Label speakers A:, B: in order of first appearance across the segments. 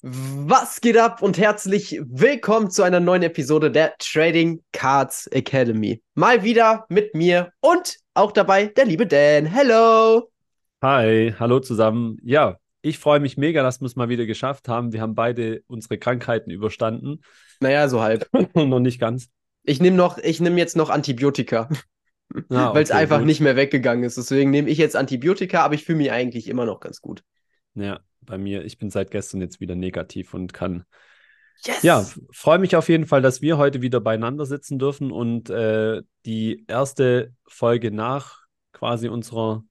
A: Was geht ab und herzlich willkommen zu einer neuen Episode der Trading Cards Academy. Mal wieder mit mir und auch dabei der liebe Dan. Hello!
B: Hi, hallo zusammen. Ja, ich freue mich mega, dass wir es mal wieder geschafft haben. Wir haben beide unsere Krankheiten überstanden.
A: Naja, so halb.
B: noch nicht ganz.
A: Ich nehme noch, ich nehme jetzt noch Antibiotika. Ah, okay, Weil es einfach gut. nicht mehr weggegangen ist. Deswegen nehme ich jetzt Antibiotika, aber ich fühle mich eigentlich immer noch ganz gut.
B: Ja, bei mir. Ich bin seit gestern jetzt wieder negativ und kann. Yes! Ja, freue mich auf jeden Fall, dass wir heute wieder beieinander sitzen dürfen und äh, die erste Folge nach quasi unserer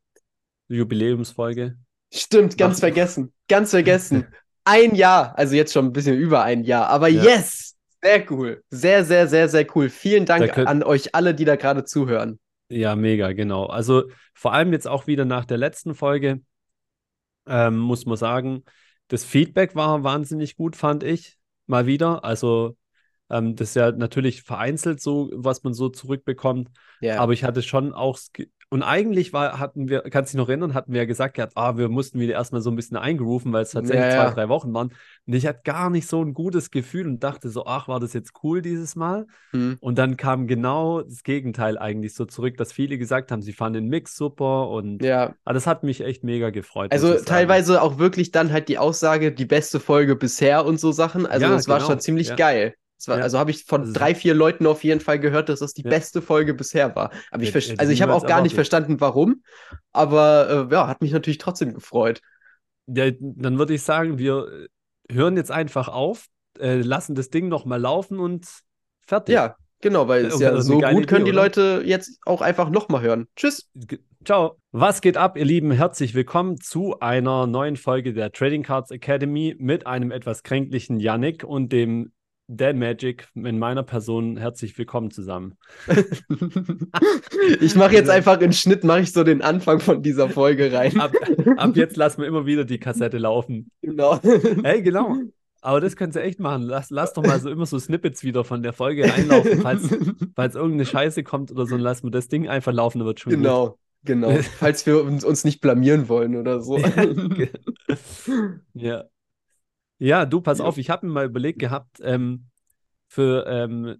B: Jubiläumsfolge.
A: Stimmt, ganz Ach. vergessen. Ganz vergessen. ein Jahr, also jetzt schon ein bisschen über ein Jahr, aber ja. yes! Sehr cool. Sehr, sehr, sehr, sehr cool. Vielen Dank könnt... an euch alle, die da gerade zuhören.
B: Ja, mega, genau. Also vor allem jetzt auch wieder nach der letzten Folge ähm, muss man sagen. Das Feedback war wahnsinnig gut, fand ich. Mal wieder. Also, ähm, das ist ja natürlich vereinzelt so, was man so zurückbekommt. Yeah. Aber ich hatte schon auch und eigentlich war, hatten wir, kannst du dich noch erinnern, hatten wir ja gesagt gehabt, ah, wir mussten wieder erstmal so ein bisschen eingerufen, weil es tatsächlich ja, zwei, ja. drei Wochen waren. Und ich hatte gar nicht so ein gutes Gefühl und dachte so, ach, war das jetzt cool dieses Mal? Mhm. Und dann kam genau das Gegenteil eigentlich so zurück, dass viele gesagt haben, sie fanden den Mix super und ja. Ah, das hat mich echt mega gefreut.
A: Also teilweise auch wirklich dann halt die Aussage, die beste Folge bisher und so Sachen. Also ja, das genau. war schon ziemlich geil. War, ja. Also habe ich von also, drei, vier Leuten auf jeden Fall gehört, dass das die ja. beste Folge bisher war. Aber ich ja, also ich habe auch gar nicht verstanden, warum. Aber äh, ja, hat mich natürlich trotzdem gefreut.
B: Ja, dann würde ich sagen, wir hören jetzt einfach auf, äh, lassen das Ding nochmal laufen und fertig.
A: Ja, genau, weil es ja so gut Idee, können die oder? Leute jetzt auch einfach nochmal hören. Tschüss.
B: Ciao. Was geht ab, ihr Lieben? Herzlich willkommen zu einer neuen Folge der Trading Cards Academy mit einem etwas kränklichen Yannick und dem Dan Magic in meiner Person herzlich willkommen zusammen.
A: ich mache jetzt einfach in Schnitt, mache ich so den Anfang von dieser Folge rein.
B: Ab, ab, jetzt lassen wir immer wieder die Kassette laufen. Genau. Hey, genau. Aber das könnt ihr echt machen. Lass, lass doch mal so immer so Snippets wieder von der Folge reinlaufen. Falls, falls irgendeine Scheiße kommt oder so, dann lassen wir das Ding einfach laufen, dann wird schon
A: Genau. Gut. Genau, falls wir uns, uns nicht blamieren wollen oder so.
B: ja. Ja, du, pass ja. auf, ich habe mir mal überlegt gehabt, ähm, für, ähm,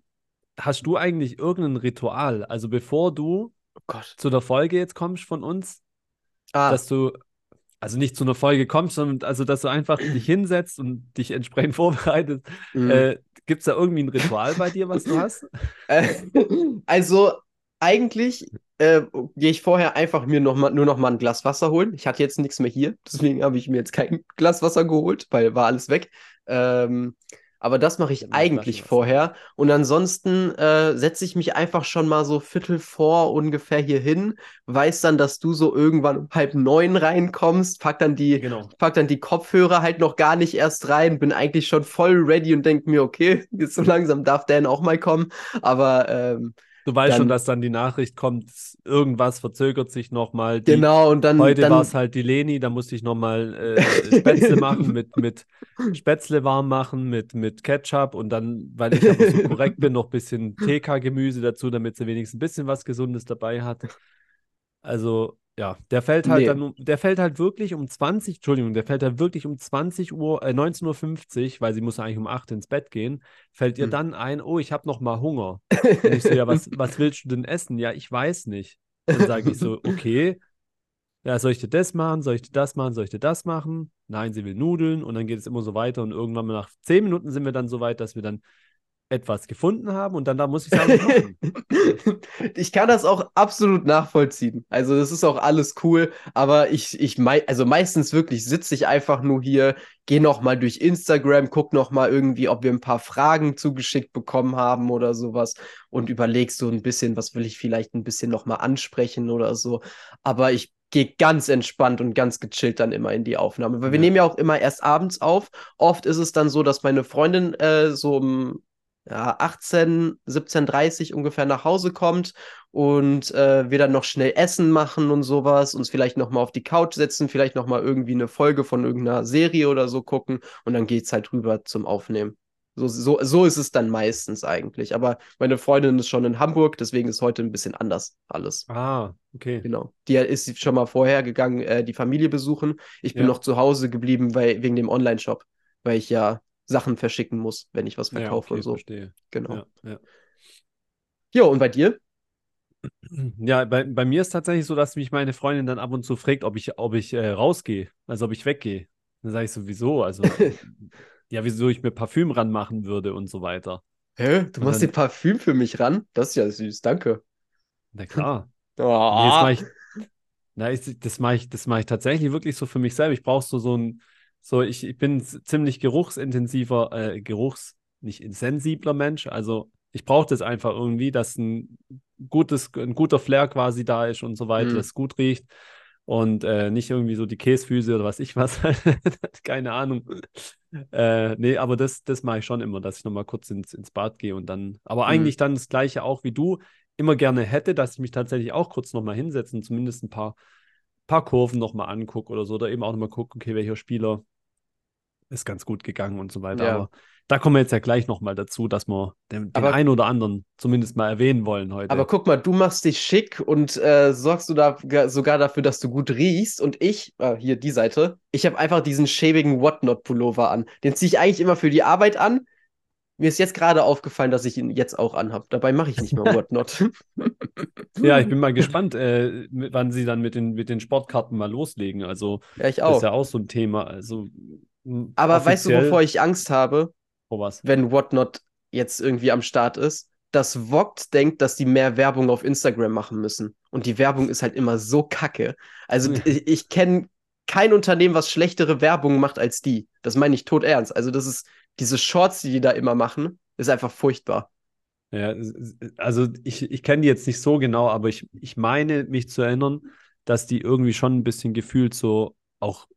B: hast du eigentlich irgendein Ritual? Also bevor du oh zu der Folge jetzt kommst von uns, ah. dass du, also nicht zu einer Folge kommst, sondern also, dass du einfach dich hinsetzt und dich entsprechend vorbereitest. Mhm. Äh, Gibt es da irgendwie ein Ritual bei dir, was du hast?
A: also eigentlich äh, gehe ich vorher einfach mir noch mal, nur noch mal ein Glas Wasser holen. Ich hatte jetzt nichts mehr hier, deswegen habe ich mir jetzt kein Glas Wasser geholt, weil war alles weg. Ähm, aber das mache ich eigentlich vorher. Und ansonsten äh, setze ich mich einfach schon mal so Viertel vor ungefähr hier hin, weiß dann, dass du so irgendwann um halb neun reinkommst, pack dann die, genau. pack dann die Kopfhörer halt noch gar nicht erst rein, bin eigentlich schon voll ready und denke mir, okay, jetzt so langsam darf Dan auch mal kommen. Aber ähm,
B: Du weißt dann, schon, dass dann die Nachricht kommt, irgendwas verzögert sich nochmal.
A: Genau, und dann.
B: Heute war es halt die Leni, da musste ich nochmal äh, Spätzle machen, mit, mit Spätzle warm machen, mit, mit Ketchup und dann, weil ich aber so korrekt bin, noch ein bisschen TK-Gemüse dazu, damit sie wenigstens ein bisschen was Gesundes dabei hat. Also, ja, der fällt halt nee. dann, der fällt halt wirklich um 20, Entschuldigung, der fällt halt wirklich um 20 Uhr, äh, 19.50 Uhr, weil sie muss eigentlich um 8 ins Bett gehen, fällt ihr hm. dann ein, oh, ich habe noch mal Hunger. Und ich so, ja, was, was willst du denn essen? Ja, ich weiß nicht. Dann sage ich so, okay, ja, soll ich dir das machen? Soll ich dir das machen? Soll ich dir das machen? Nein, sie will Nudeln und dann geht es immer so weiter und irgendwann mal nach 10 Minuten sind wir dann so weit, dass wir dann etwas gefunden haben und dann da muss ich sagen,
A: ich kann das auch absolut nachvollziehen. Also das ist auch alles cool, aber ich ich mei also meistens wirklich sitze ich einfach nur hier, gehe noch mal durch Instagram, guck noch mal irgendwie, ob wir ein paar Fragen zugeschickt bekommen haben oder sowas und überlegst so ein bisschen, was will ich vielleicht ein bisschen noch mal ansprechen oder so, aber ich gehe ganz entspannt und ganz gechillt dann immer in die Aufnahme. Weil wir ja. nehmen ja auch immer erst abends auf. Oft ist es dann so, dass meine Freundin äh, so um ja, 18, 17.30 ungefähr nach Hause kommt und äh, wir dann noch schnell Essen machen und sowas, uns vielleicht nochmal auf die Couch setzen, vielleicht nochmal irgendwie eine Folge von irgendeiner Serie oder so gucken und dann geht's halt rüber zum Aufnehmen. So, so, so ist es dann meistens eigentlich. Aber meine Freundin ist schon in Hamburg, deswegen ist heute ein bisschen anders alles.
B: Ah, okay.
A: Genau. Die ist schon mal vorher gegangen, äh, die Familie besuchen. Ich bin ja. noch zu Hause geblieben weil, wegen dem Online-Shop. weil ich ja Sachen verschicken muss, wenn ich was
B: Ja,
A: verkaufe
B: okay,
A: und so.
B: verstehe.
A: Genau.
B: Ja, ja.
A: Jo, und bei dir?
B: Ja, bei, bei mir ist tatsächlich so, dass mich meine Freundin dann ab und zu fragt, ob ich, ob ich äh, rausgehe, also ob ich weggehe. Dann sage ich so, wieso? Also, ja, wieso ich mir Parfüm ranmachen würde und so weiter.
A: Hä? Du
B: Und
A: machst
B: dann-
A: den Parfüm für mich ran? Das ist ja süß, danke.
B: Na klar. Nee, das
A: Oh.
B: mache ich, na, ich, das mache ich, das mache ich tatsächlich wirklich so für mich selber. Ich brauche so, so ein, so, ich, ich bin ziemlich geruchsintensiver, äh, geruchs, nicht sensibler Mensch. Also ich brauche das einfach irgendwie, dass ein gutes, ein guter Flair quasi da ist und so weiter,
A: Mhm.
B: dass es gut riecht. Und äh, nicht irgendwie so die Käsefüße oder was ich was. Keine Ahnung. Äh, nee, aber das, das mache ich schon immer, dass ich nochmal kurz ins, ins Bad gehe und dann, aber
A: Mhm.
B: eigentlich dann das Gleiche auch wie du immer gerne hätte, dass ich mich tatsächlich auch kurz nochmal hinsetze und zumindest ein paar, paar Kurven nochmal angucke oder so, oder eben auch nochmal gucke, okay, welcher Spieler ist ganz gut gegangen und so weiter.
A: Ja.
B: Aber da kommen wir jetzt ja gleich nochmal dazu, dass wir den, den
A: Aber-
B: einen oder anderen zumindest mal erwähnen wollen heute.
A: Aber guck mal, du machst dich schick und äh, sorgst du da ga- sogar dafür, dass du gut riechst. Und ich, äh, hier die Seite, ich habe einfach diesen schäbigen Whatnot-Pullover an. Den ziehe ich eigentlich immer für die Arbeit an. Mir ist jetzt gerade aufgefallen, dass ich ihn jetzt auch anhab. Dabei mache ich nicht mehr Whatnot.
B: ja, ich bin mal gespannt, äh, wann sie dann mit den, mit den Sportkarten mal loslegen. Also,
A: ja, ich
B: das
A: auch.
B: ist ja auch so ein Thema. Also,
A: Aber weißt du, wovor ich Angst habe,
B: Vor was?
A: wenn Whatnot jetzt irgendwie am Start ist? Dass Vogt denkt, dass die mehr Werbung auf Instagram machen müssen. Und die Werbung ist halt immer so kacke. Also
B: Ja.
A: ich, ich kenne kein Unternehmen, was schlechtere Werbung macht als die. Das meine ich tot ernst. Also das ist diese Shorts, die die da immer machen, ist einfach furchtbar.
B: Ja, also ich, ich kenne die jetzt nicht so genau, aber ich, ich meine mich zu erinnern, dass die irgendwie schon ein bisschen gefühlt so auch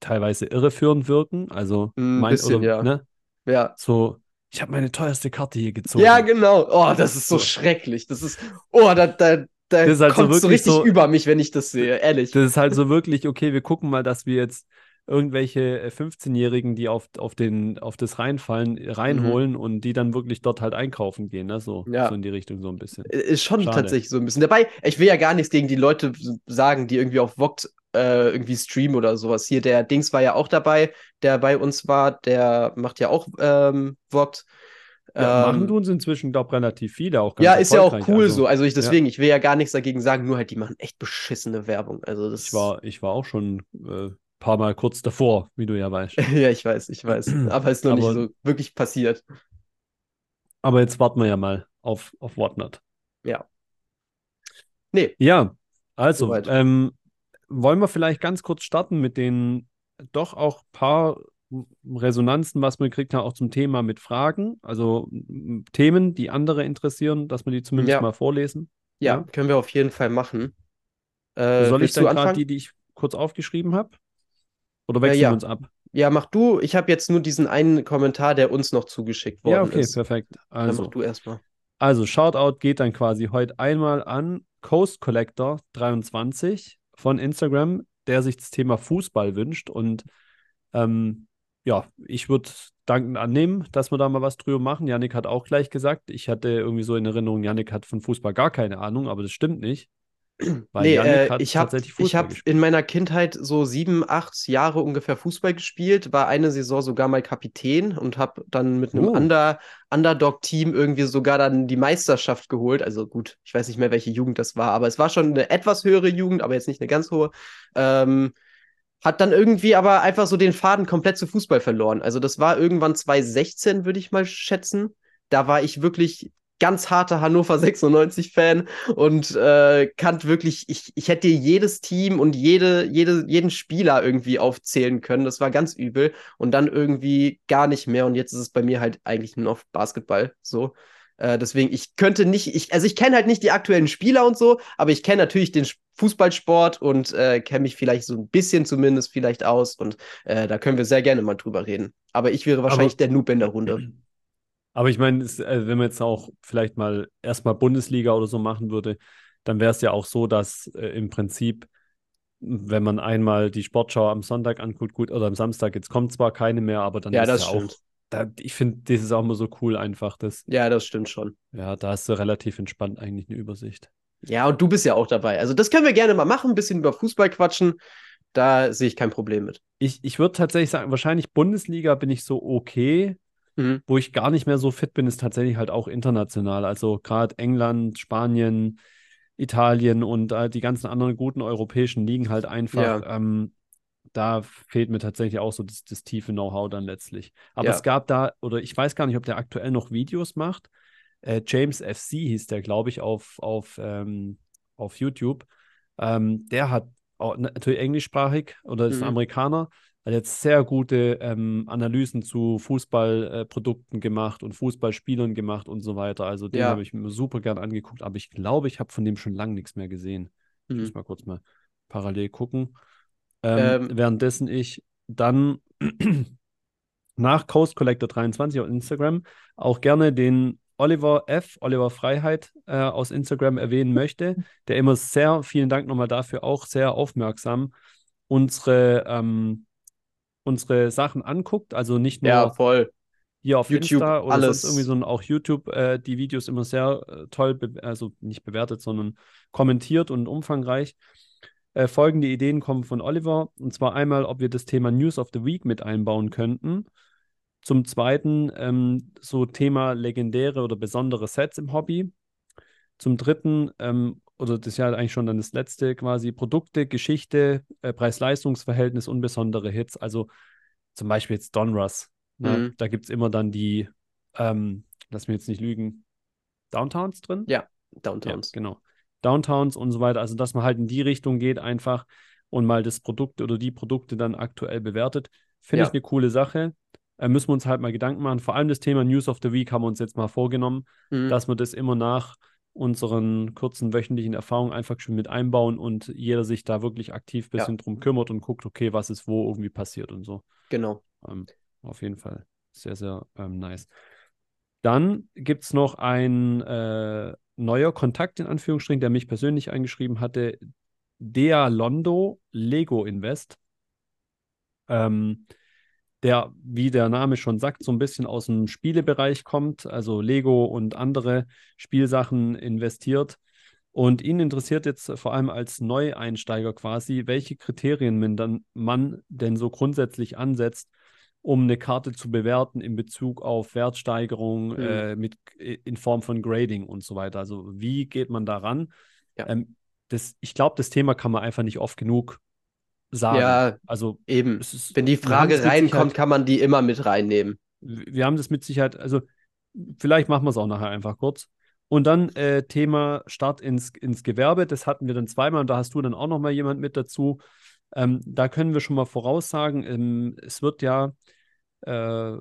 B: teilweise irreführend wirken. Also
A: Ein
B: mein,
A: bisschen,
B: oder,
A: ja.
B: ne?
A: Ja.
B: So, ich habe meine teuerste Karte hier gezogen.
A: Ja, genau. Oh, das ist so
B: So.
A: schrecklich. Das ist, oh, da, da, da
B: Das ist halt so
A: kommt so
B: wirklich
A: richtig
B: so-
A: über mich, wenn ich das sehe, ehrlich.
B: Das ist halt so wirklich, okay, wir gucken mal, dass wir jetzt irgendwelche äh, 15-Jährigen, die auf, auf, den, auf das reinfallen, reinholen und die dann wirklich dort halt einkaufen gehen, ne? So,
A: Mhm. Ja.
B: so in die Richtung so ein bisschen.
A: Ist schon
B: Schade.
A: tatsächlich so ein bisschen. Dabei, ich will ja gar nichts gegen die Leute sagen, die irgendwie auf Vogt äh, irgendwie streamen oder sowas. Hier, der Dings war ja auch dabei, der bei uns war, der macht ja auch ähm, Vogt.
B: Ja,
A: Ähm,
B: machen tun sie inzwischen, glaube ich, relativ viele auch ganz
A: Ja, ist ja auch cool
B: Also,
A: so. Also ich deswegen, ich will ja gar nichts dagegen sagen, nur halt, die machen echt beschissene Werbung. Also das
B: Ich war, ich war auch schon äh, paar Mal kurz davor, wie du ja weißt.
A: ja, ich weiß, ich weiß. Aber ist noch
B: Aber-
A: nicht so wirklich passiert.
B: Aber jetzt warten wir ja mal auf, auf Whatnot.
A: Ja. Nee.
B: Ja, also, ähm, wollen wir vielleicht ganz kurz starten mit den doch auch paar Resonanzen, was wir gekriegt haben, auch zum Thema mit Fragen, also Themen, die andere interessieren, dass wir die zumindest
A: Ja.
B: mal vorlesen.
A: Ja,
B: Ja.
A: können wir auf jeden Fall machen. Äh,
B: Soll ich dann gerade die, die ich kurz aufgeschrieben habe? Oder
A: Äh,
B: wechseln
A: ja.
B: wir uns ab?
A: Ja, mach du. Ich habe jetzt nur diesen einen Kommentar, der uns noch zugeschickt worden
B: Ja, okay,
A: ist.
B: perfekt.
A: Dann
B: Also,
A: mach du erstmal.
B: Also, Shoutout geht dann quasi heute einmal an Coast Collector 23 von Instagram, der sich das Thema Fußball wünscht. Und ähm, ja, ich würde dankend annehmen, dass wir da mal was drüber machen. Yannick hat auch gleich gesagt, ich hatte irgendwie so in Erinnerung, Yannick hat von Fußball gar keine Ahnung, aber das stimmt nicht. Weil
A: Nee, äh,
B: hat
A: ich habe hab in meiner Kindheit so sieben, acht Jahre ungefähr Fußball gespielt, war eine Saison sogar mal Kapitän und habe dann mit einem
B: Oh.
A: Under, Underdog-Team irgendwie sogar dann die Meisterschaft geholt. Also gut, ich weiß nicht mehr, welche Jugend das war, aber es war schon eine etwas höhere Jugend, aber jetzt nicht eine ganz hohe. Ähm, hat dann irgendwie aber einfach so den Faden komplett zu Fußball verloren. Also das war irgendwann 2016, würde ich mal schätzen. Da war ich wirklich ganz harter Hannover 96-Fan und äh, kannte wirklich, ich, ich hätte dir jedes Team und jede, jede, jeden Spieler irgendwie aufzählen können. Das war ganz übel. Und dann irgendwie gar nicht mehr. Und jetzt ist es bei mir halt eigentlich nur noch Basketball. So. Äh, deswegen, ich könnte nicht, ich, also ich kenne halt nicht die aktuellen Spieler und so, aber ich kenne natürlich den Fußballsport und äh, kenne mich vielleicht so ein bisschen zumindest vielleicht aus. Und äh, da können wir sehr gerne mal drüber reden. Aber ich wäre wahrscheinlich der Noob in der Runde.
B: Aber ich meine, es, äh, wenn man jetzt auch vielleicht mal erstmal Bundesliga oder so machen würde, dann wäre es ja auch so, dass äh, im Prinzip, wenn man einmal die Sportschau am Sonntag anguckt, gut, oder am Samstag, jetzt kommt zwar keine mehr, aber dann
A: Ja,
B: ist
A: das
B: ja
A: stimmt.
B: auch, da, ich finde, das ist auch immer so cool einfach, das,
A: Ja, das stimmt schon.
B: ja, da hast du relativ entspannt eigentlich eine Übersicht.
A: Ja, und du bist ja auch dabei. Also das können wir gerne mal machen, ein bisschen über Fußball quatschen. da sehe ich kein Problem mit.
B: Ich, ich würde tatsächlich sagen, wahrscheinlich Bundesliga bin ich so okay.
A: Mhm.
B: Wo ich gar nicht mehr so fit bin, ist tatsächlich halt auch international. Also gerade England, Spanien, Italien und äh, die ganzen anderen guten europäischen Ligen halt einfach.
A: Ja.
B: Ähm, da fehlt mir tatsächlich auch so das, das tiefe Know-how dann letztlich. Aber
A: Ja.
B: es gab da, oder ich weiß gar nicht, ob der aktuell noch Videos macht. Äh, James FC hieß der, glaube ich, auf, auf, ähm, auf YouTube. Ähm, der hat auch, natürlich englischsprachig oder ist ein
A: Mhm.
B: Amerikaner, hat jetzt sehr gute ähm, Analysen zu Fußballprodukten äh, gemacht und Fußballspielern gemacht und so weiter. Also den
A: Ja.
B: habe ich mir super gern angeguckt, aber ich glaube, ich habe von dem schon lange nichts mehr gesehen. Ich
A: Mhm.
B: muss mal kurz mal parallel gucken. Ähm,
A: Ähm,
B: währenddessen ich dann nach Coast Collector 23 auf Instagram auch gerne den Oliver F., Oliver Freiheit äh, aus Instagram erwähnen möchte, der immer sehr, vielen Dank nochmal dafür, auch sehr aufmerksam unsere, ähm, unsere Sachen anguckt. Also nicht nur
A: ja, voll.
B: hier auf
A: YouTube,
B: Insta oder
A: alles.
B: sonst irgendwie, sondern auch YouTube äh, die Videos immer sehr äh, toll, also nicht bewertet, sondern kommentiert und umfangreich. Äh, folgende Ideen kommen von Oliver. Und zwar einmal, ob wir das Thema News of the Week mit einbauen könnten. Zum Zweiten, ähm, so Thema legendäre oder besondere Sets im Hobby. Zum Dritten, ähm, oder das ist ja eigentlich schon dann das letzte, quasi Produkte, Geschichte, äh, Preis-Leistungs-Verhältnis und besondere Hits. Also zum Beispiel jetzt Donruss. Ne?
A: Mhm.
B: Da gibt es immer dann die, ähm, lass mich jetzt nicht lügen, Downtowns drin?
A: Ja,
B: Ja,
A: Downtowns.
B: genau. Downtowns und so weiter. Also, dass man halt in die Richtung geht einfach und mal das Produkt oder die Produkte dann aktuell bewertet. Finde
A: Ja.
B: ich eine coole Sache. Äh, müssen wir uns halt mal Gedanken machen. Vor allem das Thema News of the Week haben wir uns jetzt mal vorgenommen,
A: Mhm.
B: dass wir das immer nach unseren kurzen wöchentlichen Erfahrungen einfach schon mit einbauen und jeder sich da wirklich aktiv ein
A: Ja.
B: bisschen drum kümmert und guckt, okay, was ist wo irgendwie passiert und so.
A: Genau.
B: Ähm, auf jeden Fall sehr, sehr ähm, nice. Dann gibt es noch ein äh, neuer Kontakt in Anführungsstrichen, der mich persönlich eingeschrieben hatte. Dea Londo Lego Invest. Ähm, der, wie der Name schon sagt, so ein bisschen aus dem Spielebereich kommt, also Lego und andere Spielsachen investiert. Und ihn interessiert jetzt vor allem als Neueinsteiger quasi, welche Kriterien man, dann, man denn so grundsätzlich ansetzt, um eine Karte zu bewerten in Bezug auf Wertsteigerung
A: Mhm.
B: äh, mit, in Form von Grading und so weiter. Also wie geht man daran?
A: Ja.
B: Ähm, das, ich glaube, das Thema kann man einfach nicht oft genug sagen.
A: Ja,
B: also
A: eben.
B: ist,
A: Wenn die Frage reinkommt, kann man die immer mit reinnehmen.
B: wir haben das mit Sicherheit, also vielleicht machen wir es auch nachher einfach kurz. Und dann äh, Thema Start ins, ins Gewerbe, das hatten wir dann zweimal und da hast du dann auch noch mal jemand mit dazu. Ähm, da können wir schon mal voraussagen, ähm, es wird ja, äh,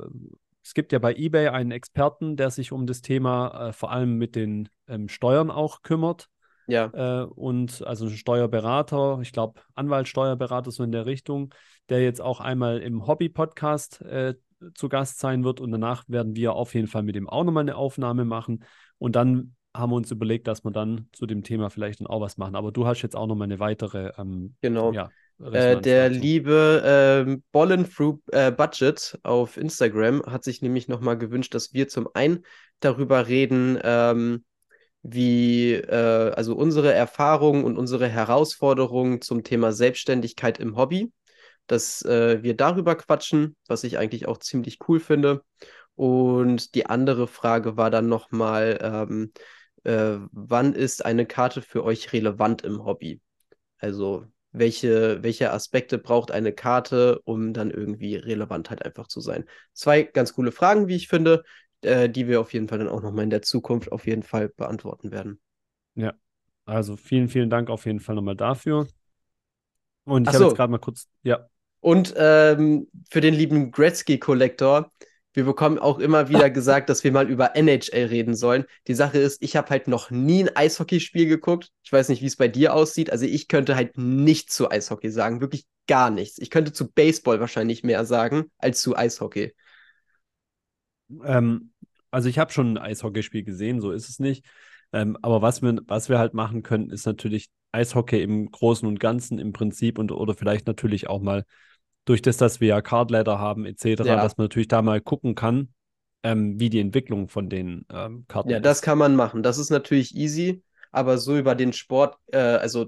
B: es gibt ja bei eBay einen Experten, der sich um das Thema äh, vor allem mit den ähm, Steuern auch kümmert.
A: Ja,
B: Äh, und also ein Steuerberater, ich glaube Anwaltssteuerberater so in der Richtung, der jetzt auch einmal im Hobby-Podcast äh, zu Gast sein wird und danach werden wir auf jeden Fall mit ihm auch nochmal eine Aufnahme machen und dann haben wir uns überlegt, dass wir dann zu dem Thema vielleicht dann auch was machen. Aber du hast jetzt auch nochmal eine weitere, ähm,
A: genau.
B: ja,
A: Äh, der
B: dazu.
A: liebe ähm, Bollen Through äh, Budget auf Instagram hat sich nämlich nochmal gewünscht, dass wir zum einen darüber reden, ähm, wie äh, also unsere Erfahrungen und unsere Herausforderungen zum Thema Selbstständigkeit im Hobby, dass äh, wir darüber quatschen, was ich eigentlich auch ziemlich cool finde. Und die andere Frage war dann nochmal, ähm, äh, wann ist eine Karte für euch relevant im Hobby? Also welche, welche Aspekte braucht eine Karte, um dann irgendwie relevant halt einfach zu sein? Zwei ganz coole Fragen, wie ich finde, äh, die wir auf jeden Fall dann auch nochmal in der Zukunft auf jeden Fall beantworten werden.
B: Ja, also vielen, vielen Dank auf jeden Fall nochmal dafür. Und ich habe
A: so.
B: jetzt gerade mal kurz, ja,
A: Und ähm, für den lieben Gretzky-Kollektor, wir bekommen auch immer wieder gesagt, dass wir mal über NHL reden sollen. Die Sache ist, ich habe halt noch nie ein Eishockeyspiel geguckt. Ich weiß nicht, wie es bei dir aussieht. Also ich könnte halt nichts zu Eishockey sagen, wirklich gar nichts. Ich könnte zu Baseball wahrscheinlich mehr sagen als zu Eishockey.
B: Ähm, also ich habe schon ein Eishockeyspiel gesehen, so ist es nicht. Ähm, aber was wir, was wir halt machen können, ist natürlich Eishockey im Großen und Ganzen im Prinzip und oder vielleicht natürlich auch mal durch das, dass wir ja Cardladder haben etc.,
A: Ja.
B: dass man natürlich da mal gucken kann, ähm, wie die Entwicklung von den ähm, Karten
A: Ja, das
B: ist.
A: kann man machen. Das ist natürlich easy, aber so über den Sport, äh, also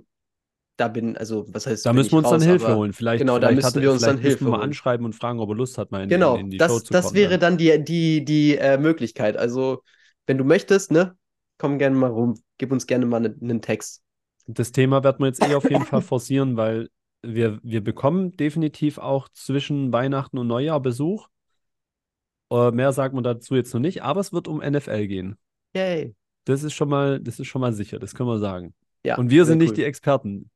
A: da bin, also was heißt,
B: Da müssen wir uns
A: raus,
B: dann Hilfe holen. Vielleicht,
A: genau, da
B: vielleicht
A: müssen
B: hat
A: wir uns dann Hilfe
B: mal
A: holen.
B: anschreiben und fragen, ob er Lust hat, mal in,
A: Genau,
B: in, in die
A: das,
B: Show zu
A: das
B: kommen.
A: wäre
B: dann.
A: dann die, die, die äh, Möglichkeit. Also, wenn du möchtest, ne, komm gerne mal rum, gib uns gerne mal ne- einen Text.
B: Das Thema werden wir jetzt eh auf jeden Fall forcieren, weil wir, wir bekommen definitiv auch zwischen Weihnachten und Neujahr Besuch. Äh, mehr sagt man dazu jetzt noch nicht, aber es wird um NFL gehen.
A: Yay.
B: Das ist schon mal, das ist schon mal sicher, das können wir sagen.
A: Ja,
B: und wir sind nicht
A: cool.
B: die Experten.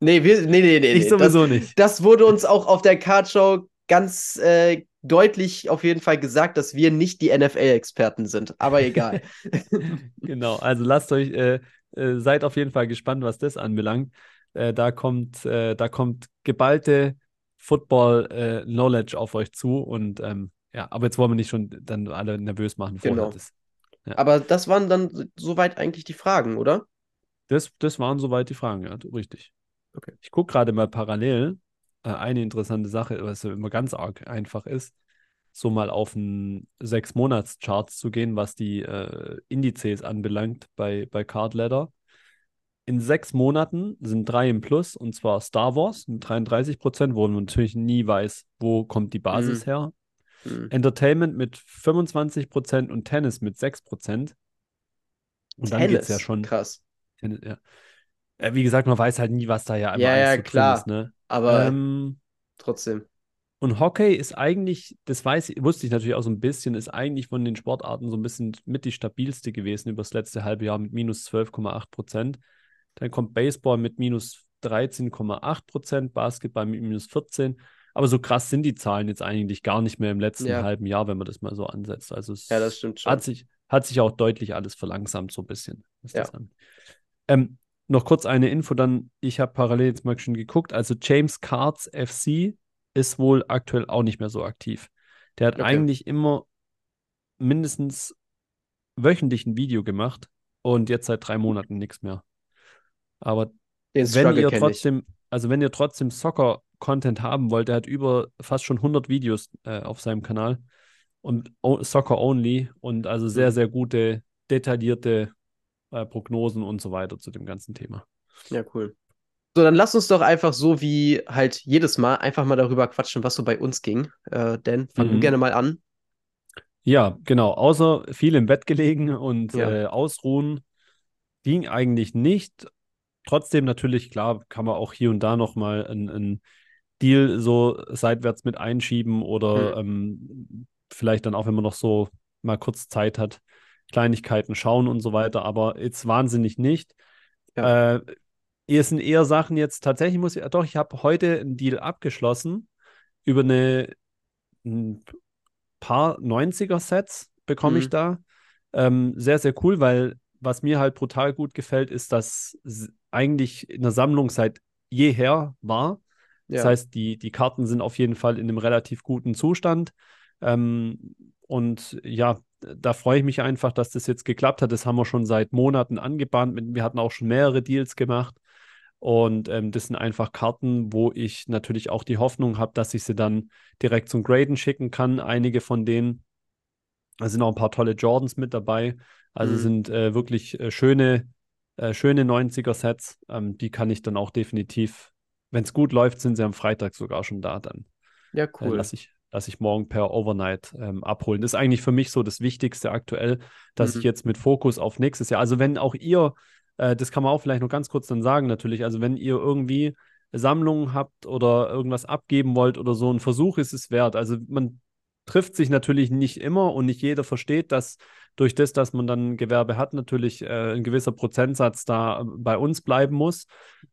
A: Nee, wir, nee, nee, nee,
B: Ich
A: nee.
B: sowieso
A: das,
B: nicht.
A: Das wurde uns auch auf der Cardshow ganz äh, deutlich auf jeden Fall gesagt, dass wir nicht die NFL-Experten sind. Aber egal.
B: Genau, also lasst euch, äh, äh, seid auf jeden Fall gespannt, was das anbelangt. Äh, da kommt, äh, da kommt geballte Football-Knowledge auf euch zu und ähm, ja, aber jetzt wollen wir nicht schon dann alle nervös machen vorher.
A: Genau.
B: Das, Ja.
A: Aber das waren dann soweit eigentlich die Fragen, oder?
B: Das, das waren soweit die Fragen, ja, richtig.
A: Okay.
B: Ich gucke gerade mal parallel äh, eine interessante Sache, was ja immer ganz arg einfach ist, so mal auf einen Sechs-Monats-Charts zu gehen, was die äh, Indizes anbelangt bei, bei Card Ladder. In sechs Monaten sind drei im Plus, und zwar Star Wars mit 33 Prozent, wo man natürlich nie weiß, wo kommt die Basis
A: Mhm.
B: her.
A: Hm.
B: Entertainment mit 25 Prozent und Tennis mit 6 Prozent. Und dann geht es ja
A: Tennis,
B: schon.
A: Krass.
B: Ja. Äh, wie gesagt, man weiß halt nie, was da ja immer
A: Ja,
B: alles
A: ja, klar.
B: ist, ne?
A: Aber
B: Ähm,
A: trotzdem.
B: und Hockey ist eigentlich, das weiß wusste ich natürlich auch so ein bisschen, ist eigentlich von den Sportarten so ein bisschen mit die stabilste gewesen über das letzte halbe Jahr mit minus 12,8 Prozent. Dann kommt Baseball mit minus 13,8 Prozent, Basketball mit minus 14. Aber so krass sind die Zahlen jetzt eigentlich gar nicht mehr im letzten
A: Ja.
B: halben Jahr, wenn man das mal so ansetzt. Also es
A: Ja, das stimmt schon.
B: hat sich, hat sich auch deutlich alles verlangsamt, so ein bisschen.
A: Ja.
B: Ähm, noch kurz eine Info, dann, ich habe parallel jetzt mal schon geguckt. Also James Cards FC ist wohl aktuell auch nicht mehr so aktiv. Der hat
A: Okay.
B: eigentlich immer mindestens wöchentlich ein Video gemacht und jetzt seit drei Monaten nichts mehr. Aber
A: Den
B: wenn ihr
A: kenn ich.
B: trotzdem, also wenn ihr trotzdem Soccer-Content haben wollt, der hat über fast schon 100 Videos äh, auf seinem Kanal und Soccer only und also sehr,
A: Mhm.
B: sehr gute, detaillierte äh, Prognosen und so weiter zu dem ganzen Thema.
A: Ja, cool. So, dann lass uns doch einfach so wie halt jedes Mal einfach mal darüber quatschen, was so bei uns ging. Äh, Dan, fang du
B: Mhm.
A: gerne mal an.
B: Ja, genau. Außer viel im Bett gelegen und
A: Ja.
B: äh, ausruhen ging eigentlich nicht. Trotzdem natürlich, klar, kann man auch hier und da nochmal einen, einen Deal so seitwärts mit einschieben oder ähm, vielleicht dann auch, wenn man noch so mal kurz Zeit hat, Kleinigkeiten schauen und so weiter, aber jetzt wahnsinnig nicht.
A: Ja.
B: Äh, es sind eher Sachen jetzt, tatsächlich muss ich, doch, ich habe heute einen Deal abgeschlossen über eine ein paar 90er-Sets bekomme ich
A: Mhm.
B: da. Ähm, sehr, sehr cool, weil was mir halt brutal gut gefällt, ist, dass eigentlich in der Sammlung seit jeher war. Das
A: Ja.
B: heißt, die, die Karten sind auf jeden Fall in einem relativ guten Zustand. Ähm, und ja, da freue ich mich einfach, dass das jetzt geklappt hat. Das haben wir schon seit Monaten angebahnt. Wir hatten auch schon mehrere Deals gemacht. Und ähm, das sind einfach Karten, wo ich natürlich auch die Hoffnung habe, dass ich sie dann direkt zum Graden schicken kann. Einige von denen, da sind auch ein paar tolle Jordans mit dabei. Also
A: Mhm.
B: sind äh, wirklich äh, schöne, äh, schöne 90er-Sets. Ähm, die kann ich dann auch definitiv, wenn es gut läuft, sind sie am Freitag sogar schon da dann.
A: Ja, cool.
B: lass ich, lass ich morgen per Overnight ähm, abholen. Das ist eigentlich für mich so das Wichtigste aktuell, dass
A: Mhm.
B: ich jetzt mit Fokus auf nächstes Jahr, also wenn auch ihr, äh, das kann man auch vielleicht noch ganz kurz dann sagen natürlich, also wenn ihr irgendwie Sammlungen habt oder irgendwas abgeben wollt oder so, ein Versuch ist es wert. Also man trifft sich natürlich nicht immer und nicht jeder versteht, dass durch das, dass man dann Gewerbe hat, natürlich äh, ein gewisser Prozentsatz da äh, bei uns bleiben muss.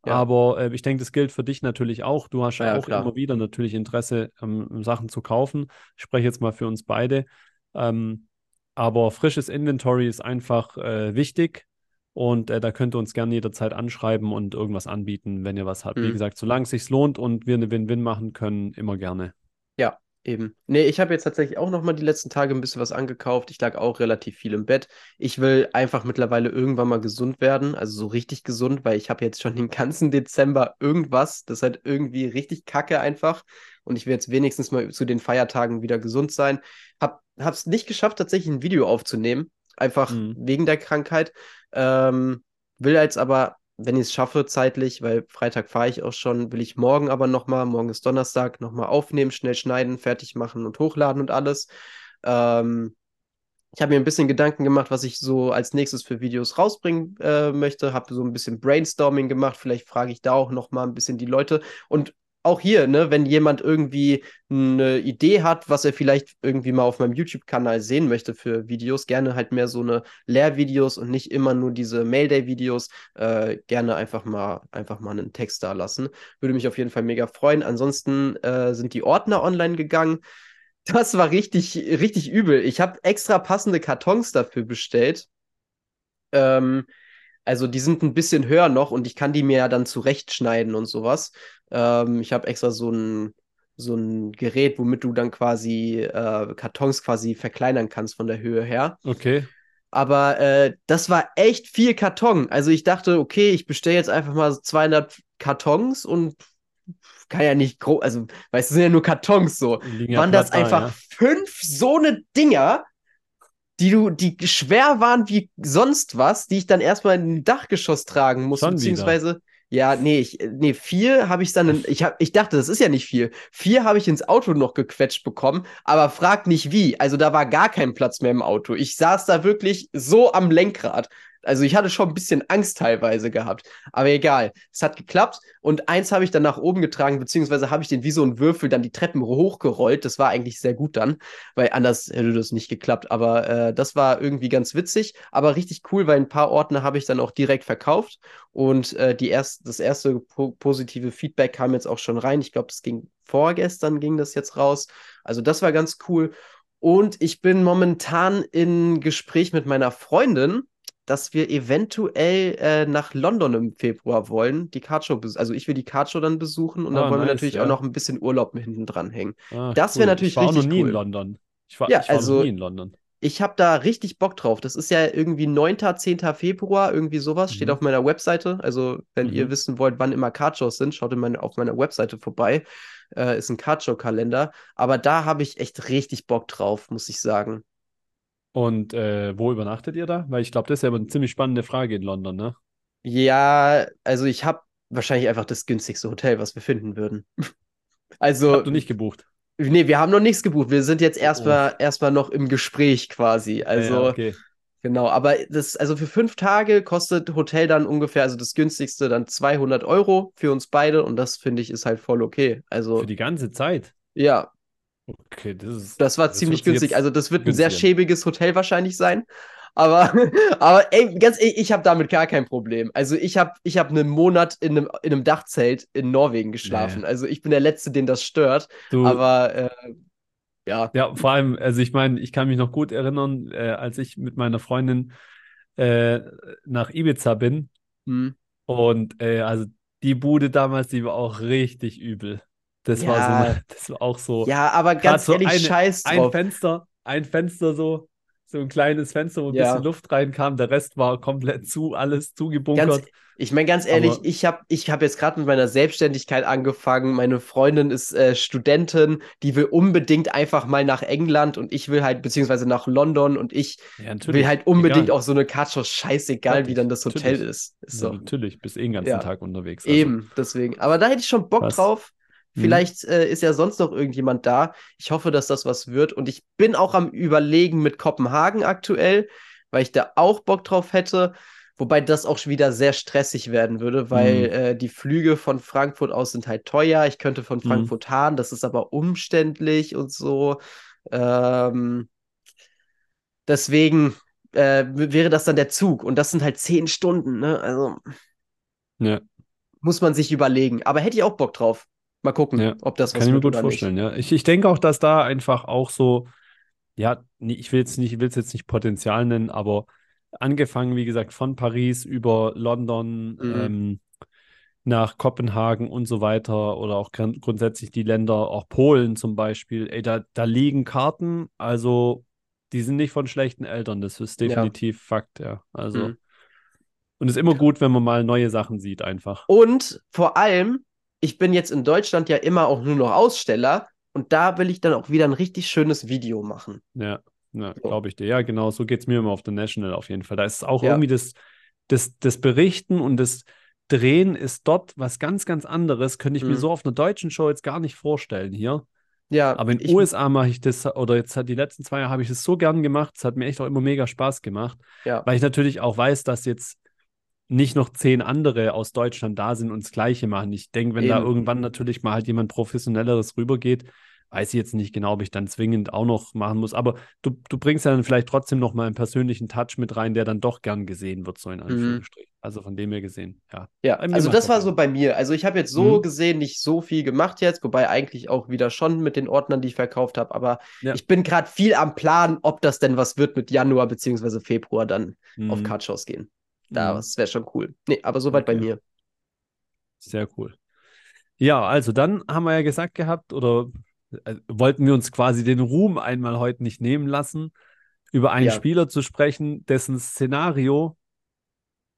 A: Ja.
B: Aber äh, ich denke, das gilt für dich natürlich auch. Du hast
A: Ja,
B: auch
A: klar.
B: immer wieder natürlich Interesse, ähm, Sachen zu kaufen. Ich spreche jetzt mal für uns beide. Ähm, aber frisches Inventory ist einfach äh, wichtig. Und äh, da könnt ihr uns gerne jederzeit anschreiben und irgendwas anbieten, wenn ihr was habt. Wie
A: Mhm.
B: gesagt, solange es sich lohnt und wir eine Win-Win machen können, immer gerne.
A: Ja, eben. Nee, ich habe jetzt tatsächlich auch noch mal die letzten Tage ein bisschen was angekauft. Ich lag auch relativ viel im Bett. Ich will einfach mittlerweile irgendwann mal gesund werden, also so richtig gesund, weil ich habe jetzt schon den ganzen Dezember irgendwas, das ist halt irgendwie richtig kacke einfach. Und ich will jetzt wenigstens mal zu den Feiertagen wieder gesund sein. Hab, hab's nicht geschafft, tatsächlich ein Video aufzunehmen, einfach
B: Mhm.
A: wegen der Krankheit. Ähm, will jetzt aber wenn ich es schaffe zeitlich, weil Freitag fahre ich auch schon, will ich morgen aber nochmal, morgen ist Donnerstag, nochmal aufnehmen, schnell schneiden, fertig machen und hochladen und alles. Ähm, ich habe mir ein bisschen Gedanken gemacht, was ich so als nächstes für Videos rausbringen äh, möchte. Habe so ein bisschen Brainstorming gemacht. Vielleicht frage ich da auch noch mal ein bisschen die Leute. Und auch hier, ne, wenn jemand irgendwie eine Idee hat, was er vielleicht irgendwie mal auf meinem YouTube-Kanal sehen möchte für Videos, gerne halt mehr so eine Lehrvideos und nicht immer nur diese Mailday-Videos, äh, gerne einfach mal, einfach mal einen Text da lassen. Würde mich auf jeden Fall mega freuen. Ansonsten äh, sind die Ordner online gegangen. Das war richtig, richtig übel. Ich habe extra passende Kartons dafür bestellt. Ähm, also die sind ein bisschen höher noch und ich kann die mir ja dann zurechtschneiden und sowas. Ähm, ich habe extra so ein, so ein Gerät, womit du dann quasi äh, Kartons quasi verkleinern kannst von der Höhe her.
B: Okay.
A: Aber äh, das war echt viel Karton. Also ich dachte, okay, ich bestelle jetzt einfach mal 200 Kartons und kann ja nicht groß, also, weißt du, sind ja nur Kartons so. Waren das einfach ja. fünf so eine Dinger, die du, die schwer waren wie sonst was, die ich dann erstmal in ein Dachgeschoss tragen musste, Schon beziehungsweise. Wieder. Ja, nee, ich, nee, vier habe ich dann, in, ich, hab, ich dachte, das ist ja nicht viel. Vier habe ich ins Auto noch gequetscht bekommen, aber frag nicht wie. Also da war gar kein Platz mehr im Auto. Ich saß da wirklich so am Lenkrad. Also ich hatte schon ein bisschen Angst teilweise gehabt. Aber egal, es hat geklappt. Und eins habe ich dann nach oben getragen, beziehungsweise habe ich den wie so ein Würfel dann die Treppen hochgerollt. Das war eigentlich sehr gut dann, weil anders hätte das nicht geklappt. Aber äh, das war irgendwie ganz witzig, aber richtig cool, weil ein paar Ordner habe ich dann auch direkt verkauft. Und äh, die erst, das erste po positive Feedback kam jetzt auch schon rein. Ich glaube, das ging vorgestern, ging das jetzt raus. Also das war ganz cool. Und ich bin momentan in Gespräch mit meiner Freundin, dass wir eventuell äh, nach London im Februar wollen, die Cardshow, also ich will die Cardshow dann besuchen und ah, dann wollen nice, wir natürlich ja. auch noch ein bisschen Urlaub hinten dran hängen. Ah, das wäre natürlich
B: ich war
A: richtig
B: auch noch nie
A: cool.
B: in London. Ich war,
A: ja,
B: ich war
A: also,
B: noch nie in London.
A: Ich habe da richtig Bock drauf. Das ist ja irgendwie 9., 10. Februar, irgendwie sowas, mhm. steht auf meiner Webseite. Also, wenn mhm. ihr wissen wollt, wann immer Cardshows sind, schaut meine, auf meiner Webseite vorbei. Äh, ist ein Cardshow-Kalender. Aber da habe ich echt richtig Bock drauf, muss ich sagen.
B: Und äh, wo übernachtet ihr da? Weil ich glaube, das ist ja eine ziemlich spannende Frage in London, ne?
A: Ja, also ich habe wahrscheinlich einfach das günstigste Hotel, was wir finden würden. also.
B: Hast du nicht gebucht?
A: Nee, wir haben noch nichts gebucht. Wir sind jetzt erstmal oh. erstmal noch im Gespräch quasi. Also. Ja, okay. Genau, aber das, also für fünf Tage kostet Hotel dann ungefähr, also das günstigste dann 200 Euro für uns beide und das finde ich ist halt voll okay. Also.
B: Für die ganze Zeit?
A: Ja,
B: Okay, das ist.
A: Das war das ziemlich günstig. Also, das wird ein sehr schäbiges Hotel wahrscheinlich sein. Aber, aber ey, ganz ehrlich, ich habe damit gar kein Problem. Also, ich habe ich hab einen Monat in einem, in einem Dachzelt in Norwegen geschlafen. Nee. Also, ich bin der Letzte, den das stört. Du, aber äh, ja.
B: Ja, vor allem, also ich meine, ich kann mich noch gut erinnern, äh, als ich mit meiner Freundin äh, nach Ibiza bin. Hm. Und äh, also die Bude damals, die war auch richtig übel. Das ja. war so, das war auch so.
A: Ja, aber ganz ehrlich,
B: eine,
A: scheiß
B: drauf. Ein Fenster, ein Fenster so, so ein kleines Fenster, wo ein ja. bisschen Luft reinkam. Der Rest war komplett zu, alles zugebunkert.
A: Ganz, ich meine, ganz ehrlich, aber, ich habe ich hab jetzt gerade mit meiner Selbstständigkeit angefangen. Meine Freundin ist äh, Studentin, die will unbedingt einfach mal nach England und ich will halt, beziehungsweise nach London und ich ja, will halt unbedingt Egal. auch so eine Karte, scheißegal, natürlich, wie dann das Hotel
B: natürlich.
A: ist. ist
B: so. ja, natürlich, bist eh den ganzen Tag unterwegs.
A: Also. Eben, deswegen. Aber da hätte ich schon Bock Was? drauf. Mhm. Vielleicht äh, ist ja sonst noch irgendjemand da. Ich hoffe, dass das was wird. Und ich bin auch am Überlegen mit Kopenhagen aktuell, weil ich da auch Bock drauf hätte. Wobei das auch wieder sehr stressig werden würde, weil mhm. äh, die Flüge von Frankfurt aus sind halt teuer. Ich könnte von mhm. Frankfurt mhm. Hahn, das ist aber umständlich und so. Ähm, deswegen äh, wäre das dann der Zug. Und das sind halt zehn Stunden, ne? Also
B: ja.
A: muss man sich überlegen. Aber hätte ich auch Bock drauf. Mal gucken, ja, ob das
B: was Kann ich mir gut vorstellen, nicht. ja. Ich, ich denke auch, dass da einfach auch so, ja, ich will jetzt nicht, ich will es jetzt nicht Potenzial nennen, aber angefangen, wie gesagt, von Paris über London, mhm. ähm, nach Kopenhagen und so weiter oder auch grundsätzlich die Länder, auch Polen zum Beispiel, ey, da, da liegen Karten, also die sind nicht von schlechten Eltern, das ist definitiv ja. Fakt, ja. Also. Mhm. Und es ist immer gut, wenn man mal neue Sachen sieht, einfach.
A: Und vor allem, ich bin jetzt in Deutschland ja immer auch nur noch Aussteller und da will ich dann auch wieder ein richtig schönes Video machen.
B: Ja, ja so. glaube ich dir. Ja, genau, so geht es mir immer auf der National auf jeden Fall. Da ist auch ja. irgendwie das, das, das Berichten und das, drehen ist dort was ganz, ganz anderes. Könnte ich mir
A: Mhm.
B: so auf einer deutschen Show jetzt gar nicht vorstellen hier.
A: Ja,
B: Aber in
A: ich,
B: USA mache ich das, oder jetzt hat die letzten zwei Jahre habe ich das so gern gemacht. Es hat mir echt auch immer mega Spaß gemacht,
A: ja.
B: weil ich natürlich auch weiß, dass jetzt nicht noch zehn andere aus Deutschland da sind und das Gleiche machen. Ich denke, wenn da
A: Eben.
B: irgendwann natürlich mal halt jemand Professionelleres rübergeht, weiß ich jetzt nicht genau, ob ich dann zwingend auch noch machen muss. Aber du, du bringst ja dann vielleicht trotzdem noch mal einen persönlichen Touch mit rein, der dann doch gern gesehen wird, so in Anführungsstrichen. Also von dem her gesehen, ja.
A: Ja, also das war so bei mir. Also ich habe jetzt so
B: Mhm.
A: gesehen nicht so viel gemacht jetzt, wobei eigentlich auch wieder schon mit den Ordnern, die ich verkauft habe. Aber
B: Ja.
A: ich bin gerade viel am Plan, ob das denn was wird mit Januar beziehungsweise Februar dann auf
B: Mhm.
A: Cardshows gehen. Da,
B: Mhm.
A: das wäre schon cool. Nee, aber soweit bei
B: Okay.
A: mir.
B: Sehr cool. Ja, also dann haben wir ja gesagt gehabt, oder äh, wollten wir uns quasi den Ruhm einmal heute nicht nehmen lassen, über einen
A: Ja.
B: Spieler zu sprechen, dessen Szenario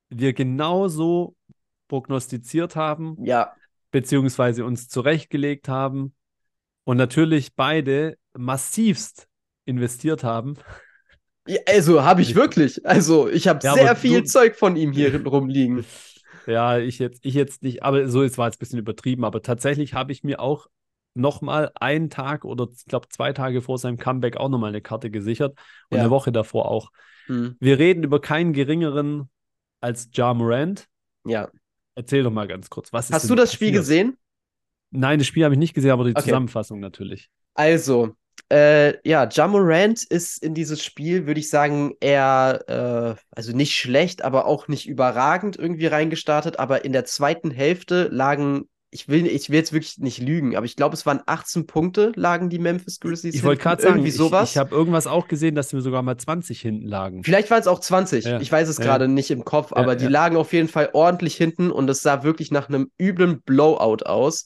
B: wir genauso prognostiziert haben,
A: Ja,
B: beziehungsweise uns zurechtgelegt haben und natürlich beide massivst investiert haben.
A: Ja, also habe ich
B: Ich-
A: wirklich. Also ich habe
B: Ja,
A: sehr viel
B: du-
A: Zeug von ihm hier rumliegen.
B: Ja, ich jetzt, ich jetzt nicht, aber so, es war jetzt ein bisschen übertrieben, aber tatsächlich habe ich mir auch nochmal einen Tag oder ich glaube zwei Tage vor seinem Comeback auch nochmal eine Karte gesichert und
A: Ja.
B: eine Woche davor auch.
A: Hm,
B: Wir reden über keinen geringeren als Ja Morant.
A: ja.
B: Erzähl doch mal ganz kurz, was
A: Hast du das Spiel
B: passiert?
A: gesehen?
B: Nein, das Spiel habe ich nicht gesehen, aber die
A: Okay.
B: Zusammenfassung natürlich.
A: Also, äh, ja, Jamorant ist in dieses Spiel, würde ich sagen, eher, äh, also nicht schlecht, aber auch nicht überragend irgendwie reingestartet. Aber in der zweiten Hälfte lagen, ich will, ich will jetzt wirklich nicht lügen, aber ich glaube, es waren 18 Punkte, lagen die Memphis Grizzlies.
B: Ich wollte gerade sagen,
A: irgendwie
B: ich,
A: sowas.
B: ich habe irgendwas auch gesehen, dass wir sogar mal 20 hinten lagen.
A: Vielleicht waren es auch 20.
B: Ja.
A: Ich weiß es
B: Ja.
A: gerade nicht im Kopf, aber die
B: ja.
A: lagen auf jeden Fall ordentlich hinten und es sah wirklich nach einem üblen Blowout aus.